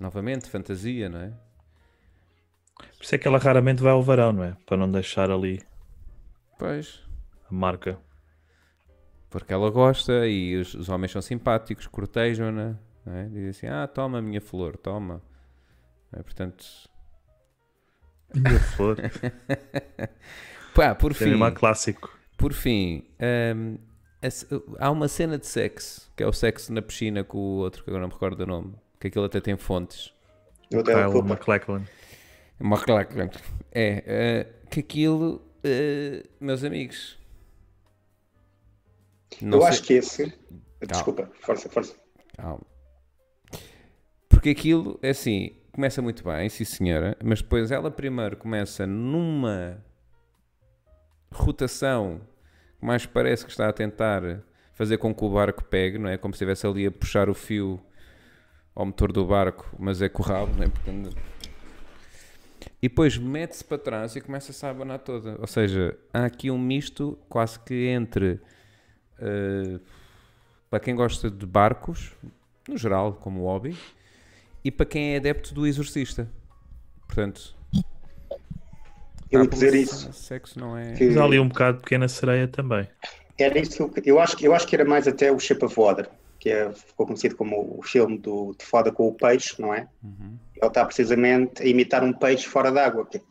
novamente, fantasia, não é? Por isso é que ela raramente vai ao varão, não é? Para não deixar ali Pois. a marca. Porque ela gosta e os, os homens são simpáticos, cortejam-na, é? Dizem assim, ah, toma a minha flor, toma. É? Portanto, Minha flor. [LAUGHS] pá, por É fim, clássico. por fim, ce- há uma cena de sexo, que é o sexo na piscina com o outro, que agora não me recordo do nome, que aquilo até tem fontes. A Kyle. Uma claque. É, eh, que aquilo, eh, meus amigos. Não Eu sei- acho que esse. Desculpa, força, força. Calma. Porque aquilo, é assim, começa muito bem, sim senhora, mas depois ela primeiro começa numa rotação que mais parece que está a tentar fazer com que o barco pegue, não é? Como se estivesse ali a puxar o fio ao motor do barco, mas é com o rabo, não é? Portanto, e depois mete-se para trás e começa-se a abanar toda. Ou seja, há aqui um misto quase que entre eh, para quem gosta de barcos, no geral, como hobby, e para quem é adepto do exorcista. Portanto, Eu ia dizer isso. se- Sexo não é. Que ali um bocado de pequena sereia também. Era isso que eu acho, que- eu acho que era mais até o Shape of Water, que é, ficou conhecido como o filme do, de foda com o peixe, não é? Ele está precisamente a imitar um peixe fora d'água. que-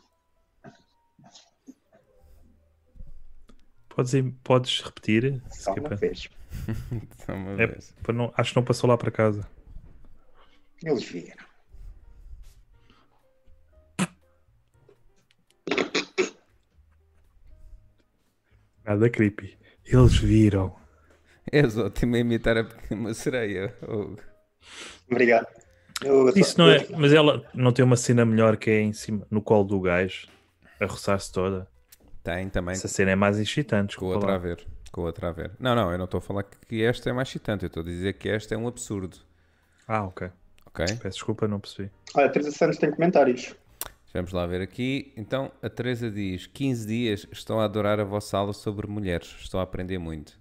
Podes, podes repetir? Só uma vez. [LAUGHS] Só uma É, vez. para não- acho que não passou lá para casa. Eles viram. Nada creepy. Eles viram. És ótimo a imitar a pequena sereia. Hugo. Obrigado. Eu- Isso não é. Mas ela não tem uma cena melhor que é em cima, no colo do gajo, a roçar-se toda. Tem também. Essa cena é mais excitante. Com outra a ver. Com outra a ver. Não, não, eu não estou a falar que esta é mais excitante. Eu estou a dizer que esta é um absurdo. Ah, ok. Ok? Peço desculpa, não percebi. Olha, a Teresa Santos tem comentários. Vamos lá ver aqui. Então, a Teresa diz: 15 dias estou a adorar a vossa aula sobre mulheres. Estou a aprender muito.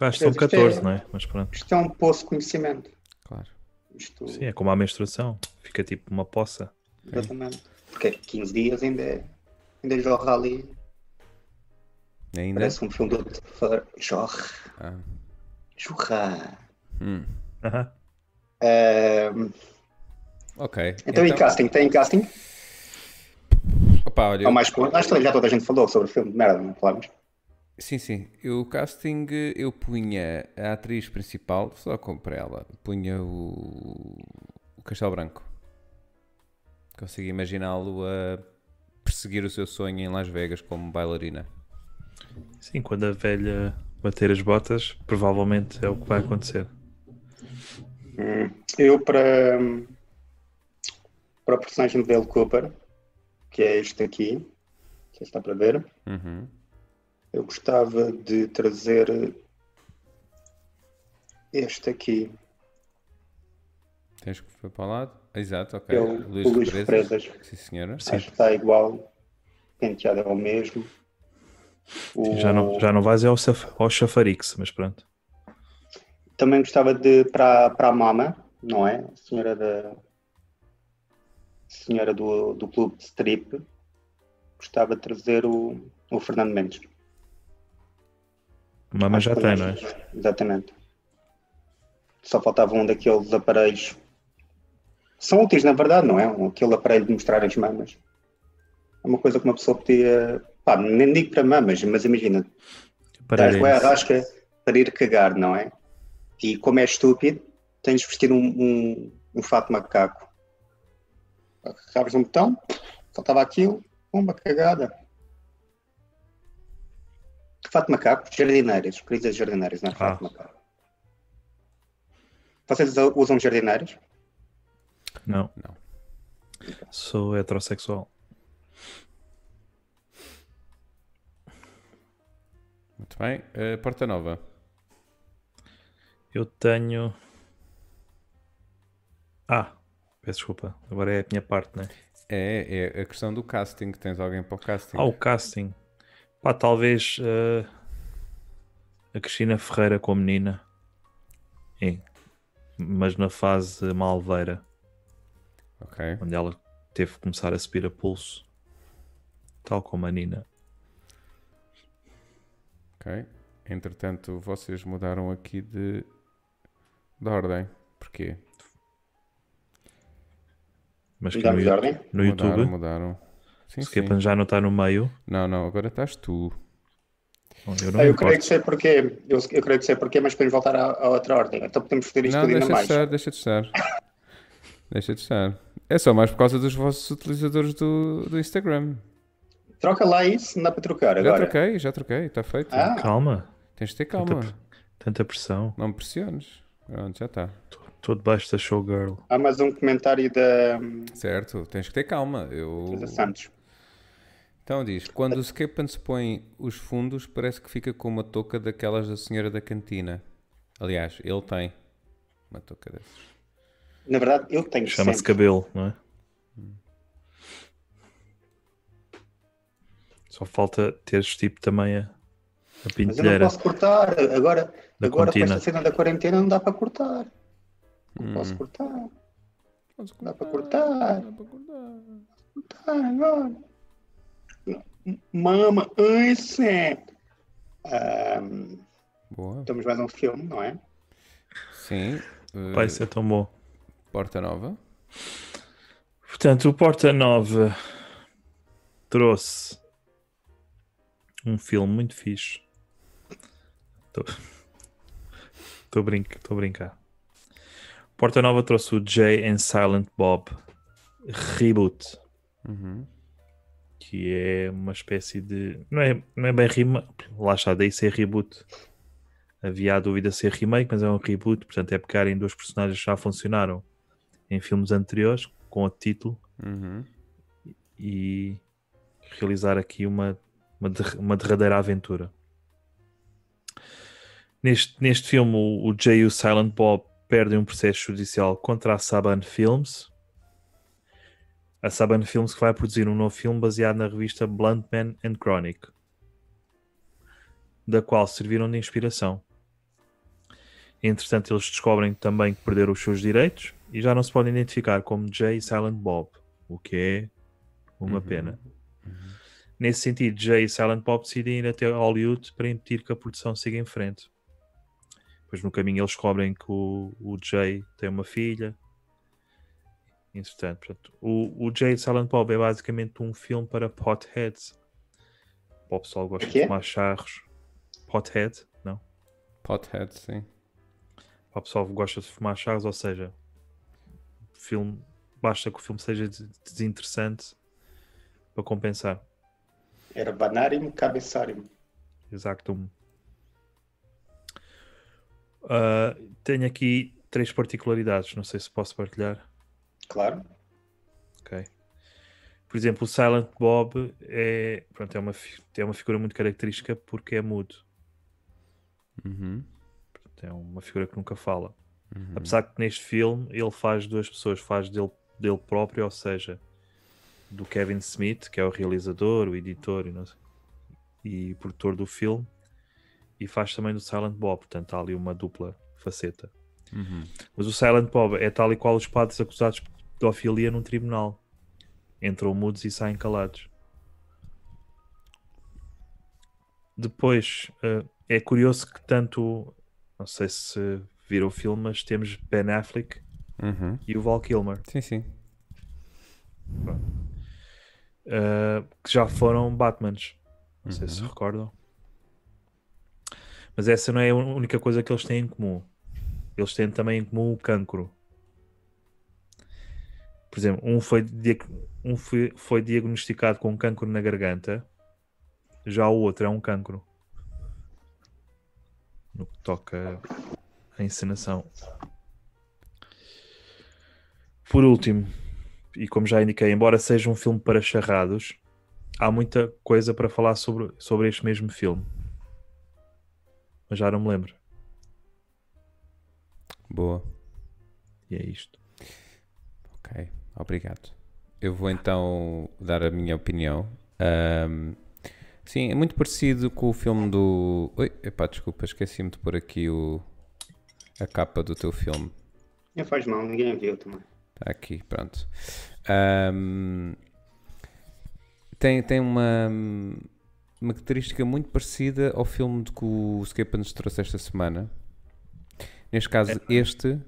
Acho que são Isto é- 14, não é? Mas pronto. Isto é um poço de conhecimento. Claro. Isto, Sim, é como a menstruação. Fica tipo uma poça. exatamente. Porque 15 dias ainda é, ainda jorra ali. Ainda? Parece um filme do Jorra. Ah. Jorra. Hum. Aham. Ahm, Ok. então, e casting? Tem casting? Opa, olha, Ou mais. Acho que já toda a gente falou sobre o filme. Merda, não falamos? Sim, sim. Eu, o casting, eu punha a atriz principal, só como para ela, punha o, o Castelo Branco. Consigo imaginá-lo a perseguir o seu sonho em Las Vegas como bailarina. Sim, quando a velha bater as botas, provavelmente é o que vai acontecer. Hum, Eu, para, para o personagem de Dale Cooper, que é este aqui, se está para ver, Uhum. Eu gostava de trazer este aqui, Tens que foi para o lado? Exato, ok. é o o Luís Represas. Sim, senhora. Sim. Acho que está igual, o penteado é o mesmo. O- Já não, já não vais ao, saf- ao Chafarix, mas pronto. Também gostava de para, para a Mama, não é? A senhora da senhora do, do clube de strip. Gostava de trazer o, o Fernando Mendes. Mama já tem, não é? Exatamente. Só faltava um daqueles aparelhos. São úteis, na verdade, não é? Aquele aparelho de mostrar as mamas. É uma coisa que uma pessoa podia. Pá, nem digo para mamas, mas imagina, Estás bem à rasca para ir cagar, não é? E como é estúpido, tens de vestir um, um, um fato macaco. Carregas um botão, faltava aquilo, uma cagada. Fato macaco, jardineiras, queria dizer jardineiras, não é fato Ah. macaco. Vocês usam jardineiras? Não. Não. Sou heterossexual. Muito bem. Eh, Porta Nova. Eu tenho. Ah, peço desculpa. Agora é a minha parte, né? É, é a questão do casting. Tens alguém para o casting? Ah, o casting. Pá, talvez eh, a Cristina Ferreira com a menina. Sim. Mas na fase malveira, Ok. onde ela teve que começar a subir a pulso. Tal como a Nina. Ok. Entretanto, vocês mudaram aqui de, de ordem. Porquê? Mas que no, no mudaram, YouTube, mudaram. Sim, o sim. Skipan já não está no meio. Não, não, agora estás tu. Eu não Ah, eu creio que sei porquê. Eu, eu creio que sei porquê, mas podemos voltar à, à outra ordem. Então podemos fazer isto Não, deixa de mais. estar, deixa de estar. [LAUGHS] deixa de estar. É só mais por causa dos vossos utilizadores do, do Instagram. Troca lá isso, não dá para trocar Já agora. troquei, já troquei, está feito. Ah. Calma, Tens de ter calma. Tanta- tanta pressão. Não me pressiones. Pronto, já está. Estou debaixo da showgirl. Há mais um comentário da Certo, tens que ter calma. Eu... Teresa Santos. Então diz, quando o Scapan se põe os fundos, parece que fica com uma touca daquelas da senhora da cantina. Aliás, ele tem uma touca dessas. Na verdade, eu tenho Chama-se cabelo, não é? Só falta teres tipo também a, a Mas eu não posso cortar. Agora, agora com esta cena da quarentena não dá para cortar. Não Hum. posso cortar. Podes Dá para cortar. dá para cortar. Cortar agora. Mama, ai, Sam. Ahm, Boa. temos mais um filme, não é? Sim. eh, Vai ser tão bom. Porta Nova. Portanto, o Porta Nova trouxe um filme muito fixe. Estou a, brincar, estou a brincar. Porta Nova trouxe o Jay and Silent Bob Reboot, Uhum. Que é uma espécie de. Não é, não é bem rima. Lá está, daí ser reboot. Havia a dúvida se ser remake, mas é um reboot, portanto é pegar em dois personagens que já funcionaram em filmes anteriores, com o título, Uhum. e realizar aqui uma, uma, der- uma derradeira aventura. Neste, neste filme, o, o Jay e o Silent Bob perdem um processo judicial contra a Saban Films. A Saban Films que vai produzir um novo filme baseado na revista Blunt Man and Chronic, da qual serviram de inspiração. Entretanto, eles descobrem também que perderam os seus direitos e já não se podem identificar como Jay e Silent Bob, o que é uma Uhum. pena. Nesse sentido, Jay e Silent Bob decidem ir até Hollywood para impedir que a produção siga em frente. Depois no caminho eles descobrem que o, o Jay tem uma filha. Entretanto, portanto, o, o Jay Silent Bob é basicamente um filme para potheads. O pessoal gosta O de quê? fumar charros. Pothead? Não. Pothead, sim. O pessoal gosta de fumar charros, ou seja, filme, basta que o filme seja des- desinteressante para compensar. Era banário cabeçário. Exactum. Ah, tenho aqui três particularidades, não sei se posso partilhar. Claro. Ok. Por exemplo, o Silent Bob é, pronto, é, uma, é uma figura muito característica porque é mudo. Uhum. Portanto, É uma figura que nunca fala. Uhum. Apesar que neste filme ele faz duas pessoas, faz dele, dele próprio, ou seja, do Kevin Smith, que é o realizador, o editor e, não sei- e produtor do filme, e faz também do Silent Bob, portanto há ali uma dupla faceta. Uhum. Mas o Silent Bob é tal e qual os padres acusados pedofilia num tribunal. Entram mudos e saem calados. Depois, eh, é curioso que tanto, não sei se viram o filme, mas temos Ben Affleck Uhum. e o Val Kilmer, Sim, sim. eh, que já foram Batmans. Não sei se Uhum. recordam. Mas essa não é a única coisa que eles têm em comum. Eles têm também em comum o cancro. Por exemplo, um foi, um foi, foi diagnosticado com cancro na garganta, já o outro é um cancro. No que toca à encenação. Por último, e como já indiquei, embora seja um filme para charrados, há muita coisa para falar sobre, sobre este mesmo filme. Mas já não me lembro. Boa. E é isto. Ok, obrigado. Eu vou então dar a minha opinião. Ahm, sim, é muito parecido com o filme do. Oi, epá, desculpa, esqueci-me de pôr aqui o... a capa do teu filme. Não faz mal, ninguém viu também. Está aqui, pronto. Ahm, tem, tem uma, uma característica muito parecida ao filme de que o Skepa nos trouxe esta semana. Neste caso, este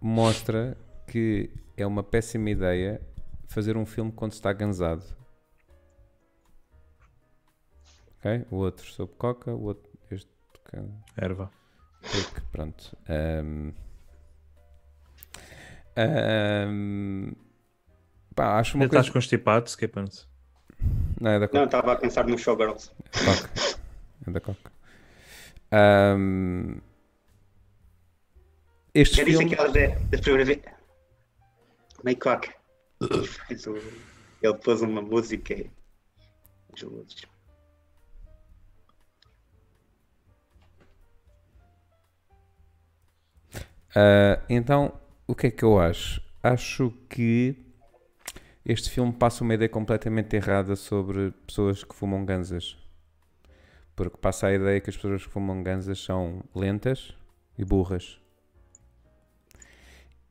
mostra que é uma péssima ideia fazer um filme quando está gansado. Ok? O outro sobre coca, o outro. Este. Erva. Porque, pronto. ahm, ahm, pá, acho uma Ainda estás coisa. constipado, Skipans? Não, é da Não, Coca. estava a pensar no Showgirls. Coca. É da Coca. Ahm, este disse filme. aquela da, da primeira vez. Meio coca. Ele pôs uma música. luzes. Ah, então, o que é que eu acho? Acho que este filme passa uma ideia completamente errada sobre pessoas que fumam ganzas. Porque passa a ideia que as pessoas que fumam ganzas são lentas e burras.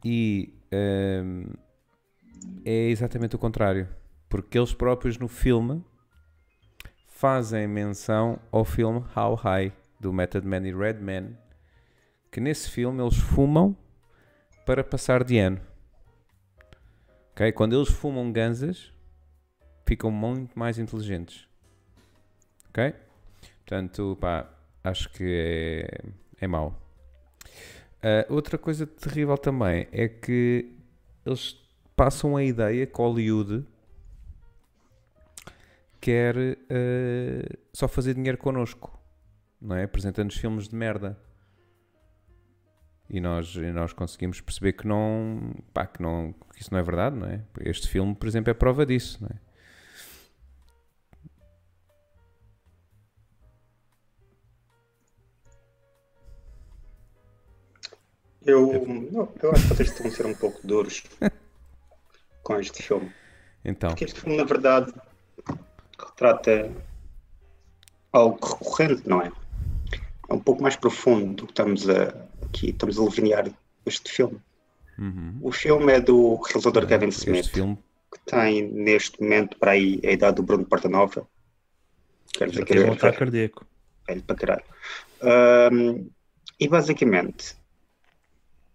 E ahm, é exatamente o contrário. Porque eles próprios no filme fazem menção ao filme How High, do Method Man e Redman, que nesse filme eles fumam para passar de ano. Ok? Quando eles fumam ganzas, ficam muito mais inteligentes. Ok? Portanto, pá, acho que é, é mau. Ah, outra coisa terrível também é que eles passam a ideia que Hollywood quer ah, só fazer dinheiro connosco, não é? Apresentando-nos filmes de merda. E nós, e nós conseguimos perceber que não, pá, que não, que isso não é verdade, não é? Este filme, por exemplo, é prova disso, não é? Eu, não, eu acho que vocês estão a ser um pouco duros [LAUGHS] com este filme. Então, Porque este filme, na verdade, retrata algo recorrente, não é? É um pouco mais profundo do que estamos a, aqui, estamos a aliviar este filme. O filme é do realizador Kevin Smith, que tem neste momento para aí a idade do Bruno Portanova. Quer dizer que ele um é cardíaco. velho para caralho. Ahm, e basicamente,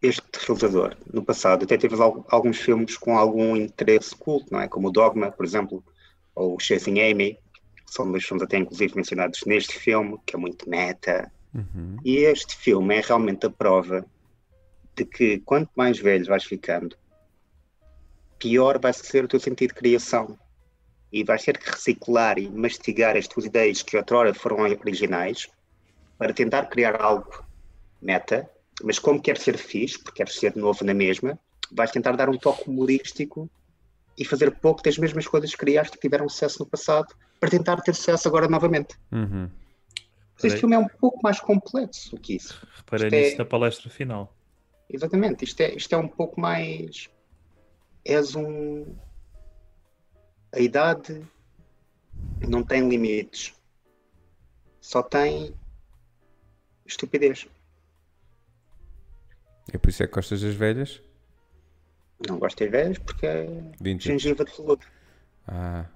este realizador, no passado, até teve al- alguns filmes com algum interesse culto, não é? Como o Dogma, por exemplo, ou o Chasing Amy, que são dois filmes até inclusive mencionados neste filme, que é muito meta. E este filme é realmente a prova de que quanto mais velho vais ficando, pior vai ser o teu sentido de criação. E vais ter que reciclar e mastigar as tuas ideias que outrora foram originais para tentar criar algo meta, mas como queres ser fixe, porque queres ser novo na mesma, vais tentar dar um toque humorístico e fazer pouco das mesmas coisas que criaste que tiveram sucesso no passado para tentar ter sucesso agora novamente. Uhum. Mas este filme é um pouco mais complexo do que isso. Reparei é- nisso na palestra final. Exatamente, isto é, isto é um pouco mais. És um. A idade não tem limites, só tem estupidez. É por isso é que gostas das velhas? Não gosto de velhos porque é 20. gengiva de veludo. Ah,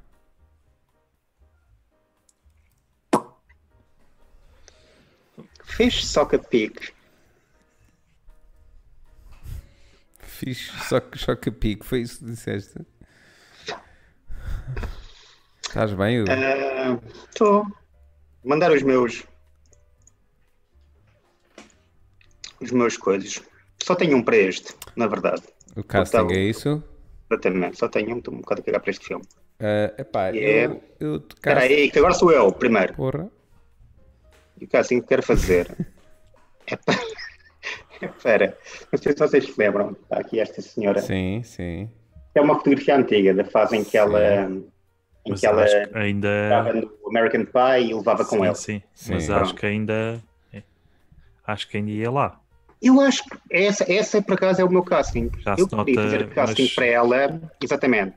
Fish Soccer Pig. que, só que pico, foi isso que disseste? Estás bem, Hugo? Estou. Mandar os meus. Os meus coisas. Só tenho um para este, na verdade. O casting Gustavo. é isso? Exatamente, só tenho um. Estou um bocado a cagar para este filme. Ah, epá, Yeah. eu, eu aí, que agora sou eu, primeiro. porra. E o casting que quero fazer [LAUGHS] é para. Espera, não sei se vocês se lembram. Está aqui esta senhora. Sim, sim. É uma fotografia antiga da fase em que ela. Em Mas que ela acho que ainda. estava no American Pie e levava com sim, ela. sim. Sim. Mas Pronto. acho que ainda. é. Acho que ainda ia lá. Eu acho que essa, essa por acaso é o meu casting. Já eu queria nota, fazer casting mas- para ela, exatamente.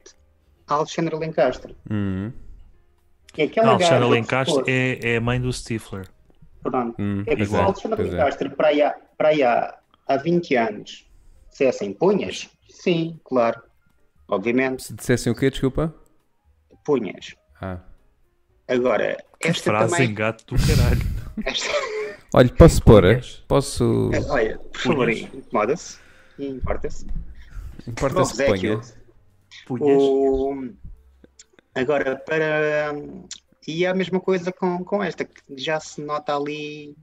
Alexandra Lencastre. Uhum. Que é aquela Alexandra Lencastre é, é a mãe do Stifler. Pronto. Hum, É que se é, a Alexandra é. Lencastre para aí, há- para aí há, há 20 anos dissessem punhas, sim, claro. Obviamente, Se dissessem o quê, desculpa? punhas. Ah. Agora, esta frase também. em gato do caralho. Esta, Olha, posso pôr? eh? Punhas. Posso. olha, por favor, incomoda-se. e Importa-se. Importa-se que é ponha. O... Agora, para. E é a mesma coisa com, com esta, que já se nota ali.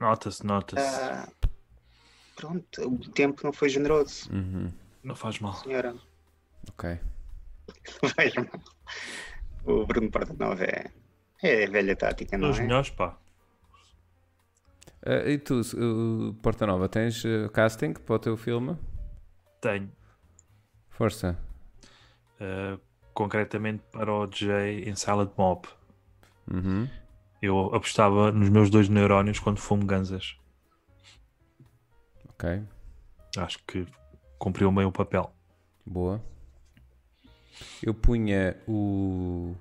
Nota-se, nota-se. ah, pronto, o tempo não foi generoso, Uhum. Não faz mal. senhora. Ok. Vejam. O Bruno Portanova é, é velha tática, não Os é? melhores, pá. Ah, e tu, uh, Porta Nova, tens uh, casting para o teu filme? Tenho. Força. Uh, concretamente para o Jay em Silent Mob. Uhum. Eu apostava nos meus dois neurónios quando fumo ganzas. Ok. Acho que cumpriu bem o papel. Boa. Eu punha o.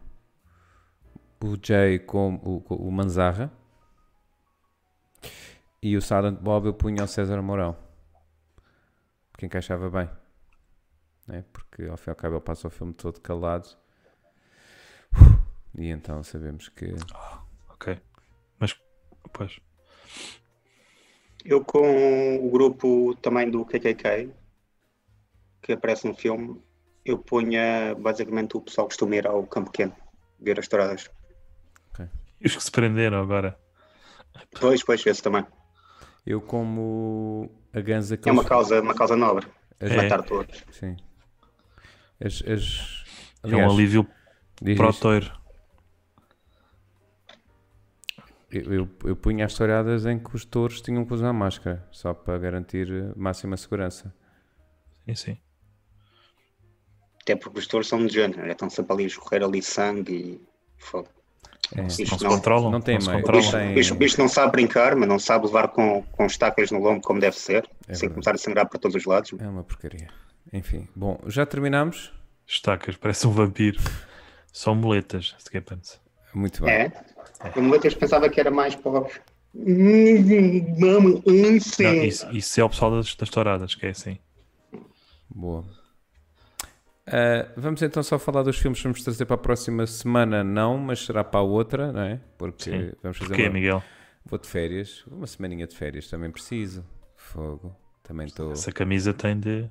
O Jay com o, com o Manzarra. E o Silent Bob eu punha o César Mourão. Porque encaixava bem. Né? Porque ao fim e ao cabo ele passa o filme todo calado. E então sabemos que. Ok. Mas, pois. Eu com o grupo também do KKK, que aparece no filme, eu punha basicamente o pessoal que costuma ir ao campo pequeno, ver as touradas. E os que se prenderam agora. Pois, pois, esse também. Eu como a ganza que É uma causa, uma causa nobre. É. Matar todos. Sim. As, as... É um aliás, alívio diz para o isto. toiro. Eu, eu, eu punha as touradas em que os touros tinham que usar máscara, só para garantir máxima segurança. Sim, sim. Até porque os touros são de género. Estão sempre ali a escorrer ali sangue e fogo. É. Não Isto se não- controlam. não tem se meio. O controlam. bicho, Tem- bicho- não sabe brincar, mas não sabe levar com, com estacas no lombo como deve ser, É sem verdade. começar a sangrar para todos os lados. É uma porcaria. Enfim, bom, já terminamos? Estacas, parece um vampiro. São muletas, Skippens. Muito bem. É? Eu muitas pensava que era mais para Não, isso, isso é o pessoal das, das touradas, que é assim. Boa. Ah, vamos então só falar dos filmes que vamos trazer para a próxima semana, não, mas será para a outra, não é? Porque Sim. vamos fazer Porquê, uma... Miguel? Vou de férias, uma semaninha de férias também preciso. Fogo. Também estou. Essa camisa tem de,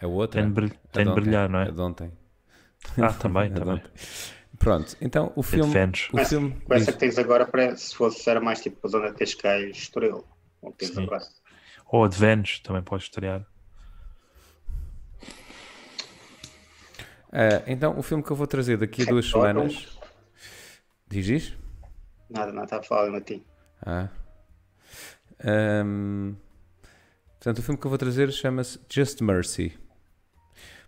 A outra? tem de, brilh- A tem de ontem. brilhar, não A é? de ontem. Ah, também, A [LAUGHS] de também. ontem. Pronto, então o É de filme. O filme Com essa que tens agora, parece, se fosse era mais tipo a zona de Cascais, Estoril. Ou agora. Ou Advance, também pode estrear. Ah, então o filme que eu vou trazer daqui a duas Adoro. semanas. Diz isso? Nada, nada, estava falando a ti. Ah. Ahm, portanto, o filme que eu vou trazer chama-se Just Mercy.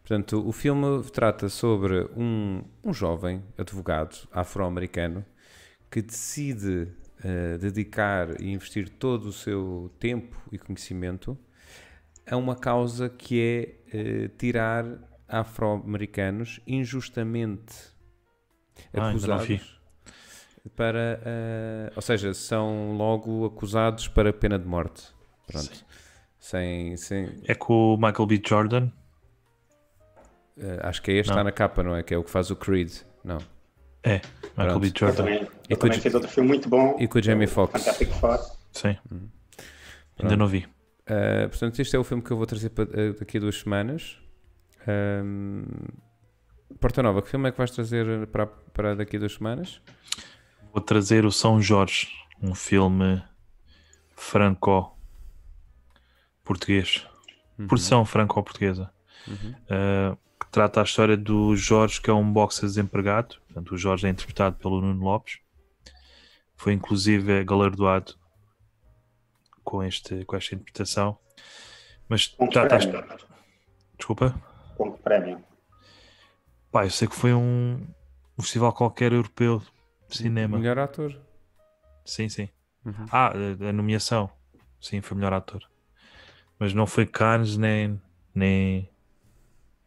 Portanto, o filme trata sobre um, um jovem advogado afro-americano que decide eh, dedicar e investir todo o seu tempo e conhecimento a uma causa que é eh, tirar afro-americanos injustamente Ah, acusados para, eh, ou seja, são logo acusados para pena de morte. Pronto. Sem, sem, É com o Michael B. Jordan. eh, acho que é este Não. está na capa, não é? Que é o que faz o Creed. Não. É, Michael Pronto. B. Eu Jordan. também, E eu com também o- fiz outro filme muito bom. e com o Jamie Foxx. Fantastic Four. Sim. Hum. Ainda não vi. Uh, portanto, este é o filme que eu vou trazer pa- uh, daqui a duas semanas. Um, Porta Nova, que filme é que vais trazer para, para daqui a duas semanas? Vou trazer o São Jorge, um filme franco-português. Produção franco-portuguesa. Uh, que trata a história do Jorge, que é um boxer desempregado. Portanto, o Jorge é interpretado pelo Nuno Lopes. Foi inclusive galardoado com, este, com esta interpretação. Mas que trata a Desculpa. Com que prémio? Pá, eu sei que foi um, um festival qualquer europeu de cinema. Melhor ator. Sim, sim. Uhum. Ah, a, nomeação. Sim, foi melhor ator. Mas não foi Cannes nem, nem,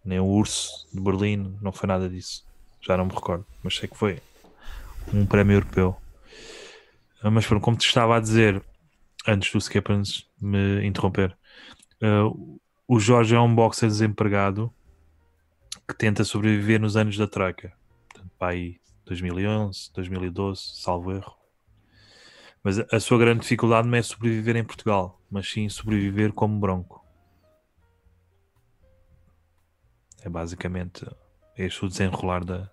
nem o Urso de Berlim, não foi nada disso. Já não me recordo, mas sei que foi um prémio europeu. Ah, Mas pronto, como te estava a dizer antes do Skippens me interromper, ah, o Jorge é um boxer desempregado que tenta sobreviver nos anos da Troika. Portanto, para aí 2011, 2012, salvo erro. Mas a- sua grande dificuldade não é sobreviver em Portugal, mas sim sobreviver como bronco. É basicamente este o desenrolar da,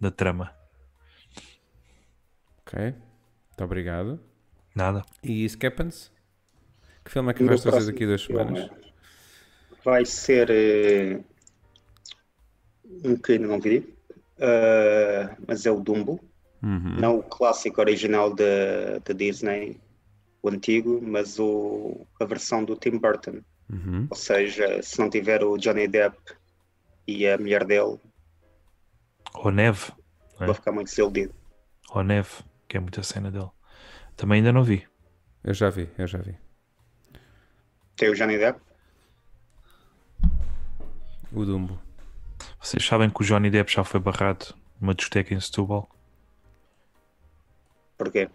da trama. Ok. Muito obrigado. Nada. E Skeppens? Que filme é que meu vais trazer daqui duas filme semanas? Vai ser eh, um que ainda não vi, eh, mas é o Dumbo. Uhum. Não o clássico original da da Disney, o antigo, mas o, a versão do Tim Burton. Uhum. Ou seja, se não tiver o Johnny Depp e a mulher dele, Ou Neve. É. vou ficar muito desiludido. Ou Neve, que é muita cena dele. Também ainda não vi. Eu já vi, eu já vi. Tem o Johnny Depp? O Dumbo. Vocês sabem que o Johnny Depp já foi barrado numa discoteca em Setúbal Porquê?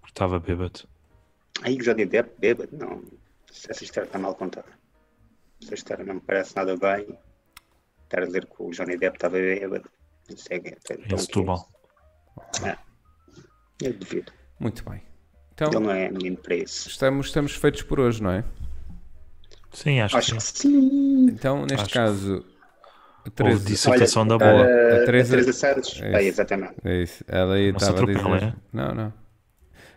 porque estava bêbado. Aí o Johnny Depp bêbado? Não. Essa história está mal contada. Essa história não me parece nada bem. Estar a dizer que o Johnny Depp estava bêbado. Isso é, é, Em Setúbal. Eu duvido. Muito bem. Então, Ele não é menino para isso. estamos, estamos feitos por hoje, não é? Sim, acho, Acho que que sim. sim. Então, neste Acho caso, a Teresa, dissertação da boa. eh, A Teresa- A Teresa Santos. É É, isso. exatamente. é isso. Ela estava a dizer. é? Não, não.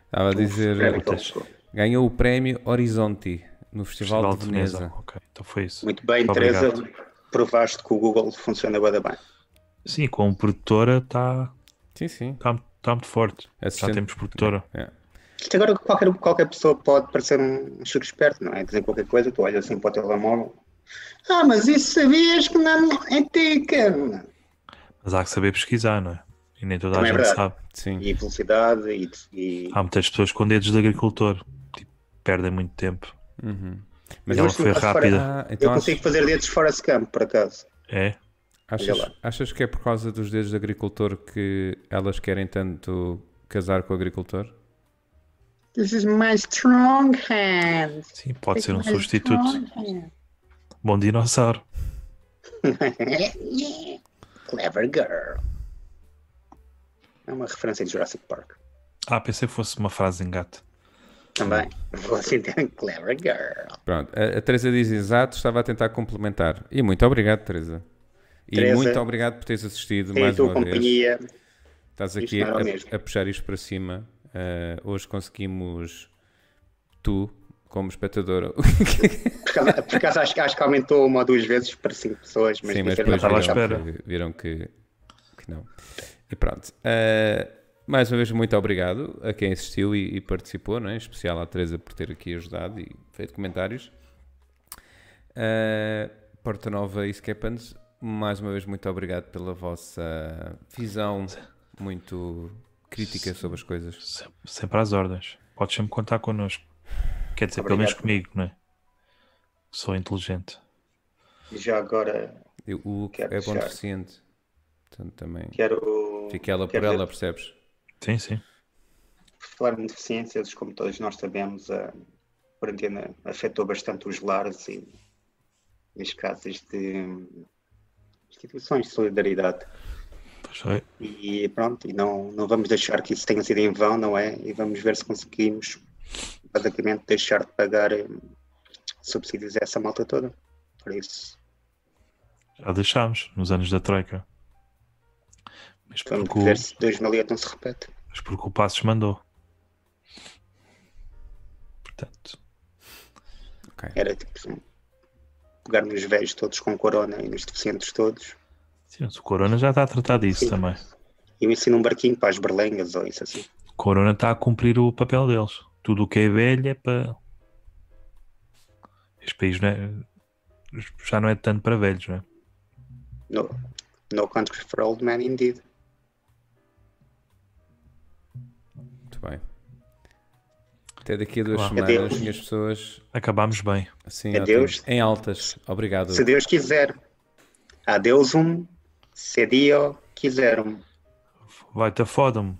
Estava a dizer. Como- Ganhou o prémio Horizonte no Festival, de Veneza. Ok, então foi isso. Muito bem, Obrigado. Teresa. Provaste que o Google funciona bem. Sim, como produtora está Sim, sim. tá, tá muito forte. Já Assistente- temos produtora. É. Isto agora qualquer, qualquer pessoa pode parecer um chuco esperto, não é? Dizer qualquer coisa, tu olhas assim para o telemóvel. Ah, mas isso sabias que não é tica. Mas há que saber pesquisar, não é? E nem toda a Também é gente verdade. sabe. Sim. E velocidade e, e Há muitas pessoas com dedos de agricultor. Tipo, perdem muito tempo. Uhum. Mas Mas Ela eu foi rápida. Ah, eu então consigo fazer dedos fora de campo, por acaso. É? achas, achas que é por causa dos dedos de agricultor que elas querem tanto casar com o agricultor? This is my strong hand. Sim, pode ser um substituto. Bom dinossauro. [LAUGHS] Clever girl. É uma referência de Jurassic Park. Ah, pensei que fosse uma frase em gato. Também. Vou assim ter [LAUGHS] Clever girl. Pronto, a, a Teresa diz exato, estava a tentar complementar. E muito obrigado, Teresa. E Teresa, muito obrigado por teres assistido Tem mais uma vez. Estás aqui o a, a puxar isto para cima. Uh, hoje conseguimos tu, como espectadora. [LAUGHS] Por acaso, por acaso acho, acho que aumentou uma ou duas vezes para cinco pessoas, mas, Sim, mas depois viram, espera. que, viram que, que não. E pronto. Uh, mais uma vez, muito obrigado a quem assistiu e, e participou, não é? em especial à Teresa por ter aqui ajudado e feito comentários. Uh, Porta Nova e Skepans, mais uma vez, muito obrigado pela vossa visão muito crítica sobre as coisas. Sempre, sempre às ordens. Podes sempre contar connosco. Quer dizer, pelo menos Obrigado. comigo, não é? Sou inteligente. E já agora E O que Quero é bom deixar. deficiente. Portanto, também. quero. Fica ela por quero ela, dizer, percebes? Sim, sim. por falar em deficiências, como todos nós sabemos, a quarentena afetou bastante os lares e as casas de instituições de solidariedade. Foi. E pronto, e não, não vamos deixar que isso tenha sido em vão, não é? E vamos ver se conseguimos basicamente deixar de pagar eh, subsídios a essa malta toda. Por isso, Já deixámos nos anos da Troika. Mas vamos porque, o, ver se 2008 não se repete. mas porque o Passos mandou. Portanto, Era tipo assim, pegar nos velhos todos com corona e nos deficientes todos. Sim, o Corona já está a tratar disso Sim. também. E eu ensino um barquinho para as berlengas ou isso assim. O Corona está a cumprir o papel deles. Tudo o que é velho é para. Este país não é- já não é tanto para velhos, não é? No, no country for old men, indeed. Muito bem. Até daqui a duas Claro. semanas, Adeus. minhas pessoas. Acabámos bem. Assim, Adeus. ótimo. em altas. Obrigado. Se Deus quiser. Adeus um, se Dio quiser um. Vai-te a foda-me.